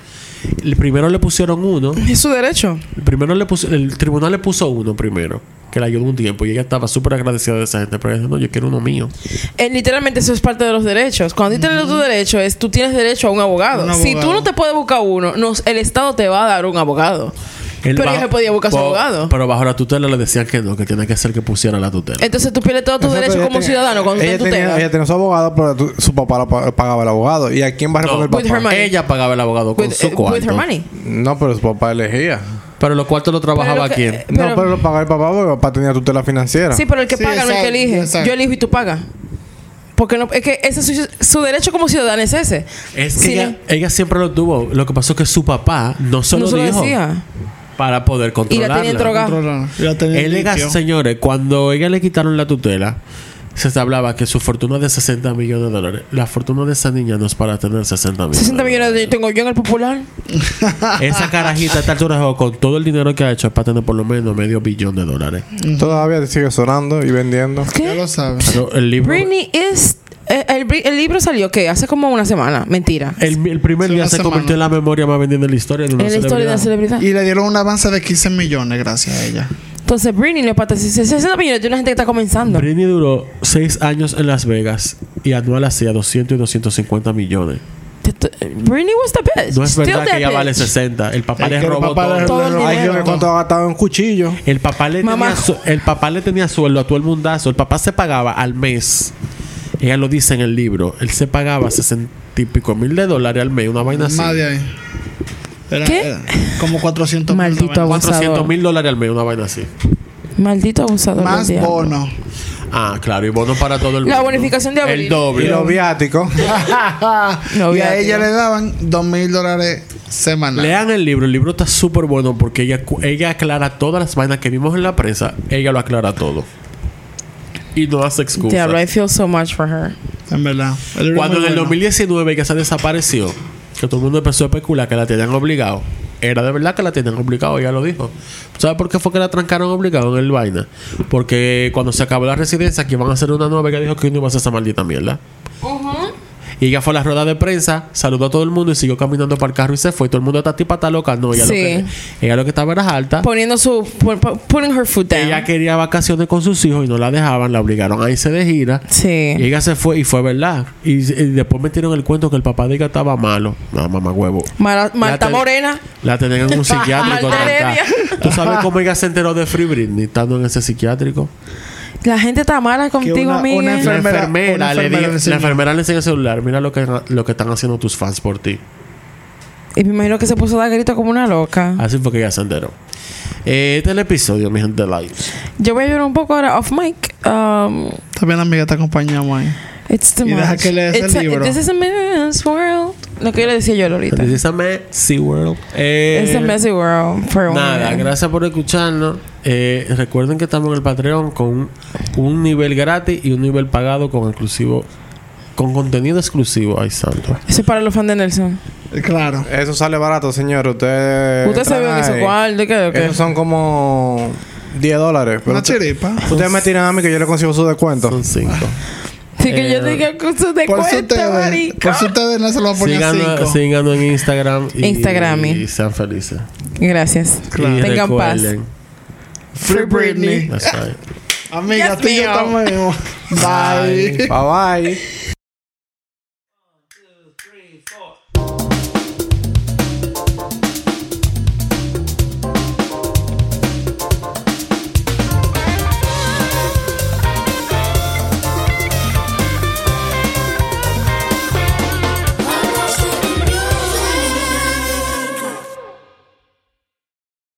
El primero le pusieron uno. Es su derecho. El primero le puso, el tribunal le puso uno primero, que le ayudó un tiempo. Y ella estaba súper agradecida de esa gente. Pero ella dijo, no, yo quiero uno mío. Eh, literalmente eso es parte de los derechos. Cuando tú tienes tu derecho, es tú tienes derecho a un abogado. Un Si tú no te puedes buscar uno, nos- el Estado te va a dar un abogado. Él Pero bajo- ella se podía buscar su po- abogado. Pero bajo la tutela le decían que no, que tiene que ser que pusiera la tutela. Entonces tú pierdes todos tus Exacto, derechos como tenía- ciudadano cuando ella tenía, ella tenía su abogado, pero tu- su papá pa- pagaba el abogado. ¿Y a quién va a responder No, el papá? Ella pagaba el abogado con with, su eh, cuarto. with her money. No, pero su papá elegía. Pero los cuartos lo trabajaba lo que- quién. Pero- no, pero lo pagaba el papá porque el papá tenía tutela financiera. Sí, pero el que Sí, paga no es el que elige. exacto. Yo elijo y tú pagas. Porque no, es que ese es su, su derecho como ciudadano es ese. Es que Si ella, ella siempre lo tuvo. Lo que pasó es que su papá no se no lo se lo dijo decía. Para poder Y la controlarla. tenía. Y la tenía Él señores, cuando ella le quitaron la tutela, se hablaba que su fortuna de 60 millones de dólares. La fortuna de esa niña no es para tener 60 millones. 60 millones de, tengo yo en el popular. Esa carajita a esta altura con todo el dinero que ha hecho es para tener por lo menos medio billón de dólares. Todavía sigue sonando y vendiendo. Ya ¿Qué? lo sabes. Pero el libro. Britney es. Eh, el, libro salió, ¿qué? Hace como una semana. Mentira. El, el primer Sí, día se semana. convirtió en la memoria más vendida de la historia de una Es la historia de la celebridad. Y le dieron un avance de 15 millones gracias a ella. Entonces, Britney no es para 60 millones de una gente que está comenzando. Britney duró 6 años en Las Vegas y anual hacía 200 y 250 millones. Britney was the best. No es Still verdad que ella bitch. vale 60. El papá Es le que el robó papá todo. le- Todo el le- Hay que dinero. cuánto ha gastado en cuchillo. El papá le Mamá. tenía su- el papá le tenía sueldo a todo el mundazo. El papá se pagaba al mes. Ella lo dice en el libro. Él se pagaba 60 y pico mil de dólares al mes, una vaina así. Más de ahí. Era- ¿Qué? era como 400 mil Maldito la vaina. abusador. 400 mil dólares al mes, una vaina así. Maldito abusador. Más del bono. Ah, claro, y bono para todo el mundo. La bonificación de abril. El Y doble. los viáticos. No, y a ella le daban dos mil dólares semanales. Lean el libro, el libro está súper bueno porque ella, ella aclara todas las vainas que vimos en la prensa, ella lo aclara todo. Y no hace excusas. Diablo, I feel so much for her. En verdad. Cuando en el bueno. 2019 que se desapareció, que todo el mundo empezó a especular que la tenían obligado, era de verdad que la tenían obligado, ella lo dijo. ¿Sabes por qué fue que la trancaron obligado en el vaina? Porque cuando se acabó la residencia, que iban a hacer una nueva, ella dijo que no iba a hacer esa maldita mierda. Y ella fue a la rueda de prensa, saludó a todo el mundo y siguió caminando para el carro y se fue. Todo el mundo está tipa está loca. No, ella, Sí. lo que, ella lo que estaba era alta. Poniendo su. pu- pu- Putting her foot down. Ella quería vacaciones con sus hijos y no la dejaban, la obligaron a irse de gira. Sí. Y ella se fue y fue verdad. Y, y después metieron el cuento que el papá de ella estaba malo. No, mamá huevo. Mara- Marta Morena. La tenían en un psiquiátrico. ¿Tú sabes cómo ella se enteró de Free Britney estando en ese psiquiátrico? La gente está mala contigo, una- Miguel. una La Enfermera- enfermera, una le enfermera di- le la enfermera le enseñó el celular. Mira lo que, lo que están haciendo tus fans por ti. Y me imagino que se puso a dar grito como una loca. Así fue que ella se enteró. Eh, este es el episodio, mi gente lives. Yo voy a llorar un poco ahora off mic. Um, También, amiga, te it's too Y deja que leas el It's a- libro. This is a mess world. Lo que yo le decía yo ahorita. This is a messy world. Eh, It's a messy world for Nada, women. gracias por escucharnos. Eh, recuerden que estamos en el Patreon con un, un nivel gratis y un nivel pagado con exclusivo, con contenido exclusivo. Ay, santo. Eso es para los fans de Nelson. Eh, Claro. Eso sale barato, señor. Usted. Usted se ve ese trae- cuarto. ¿Qué? qué? Esos son como 10 dólares. Pero Una chiripa. Ustedes me tiran a mí que yo le consigo su descuento. Son cinco. Sí, que yo Eh, diga que usted te Por si cuenta, ustedes, marico. por si ustedes no se lo ponían Síganos, cinco. síganos en Instagram y, Instagram. y sean felices. Gracias. Claro. Y Tengan paz. Recuerden, Free Britney. that's right. Amiga, Dios tú y yo mío. estamos. Bye. Bye bye.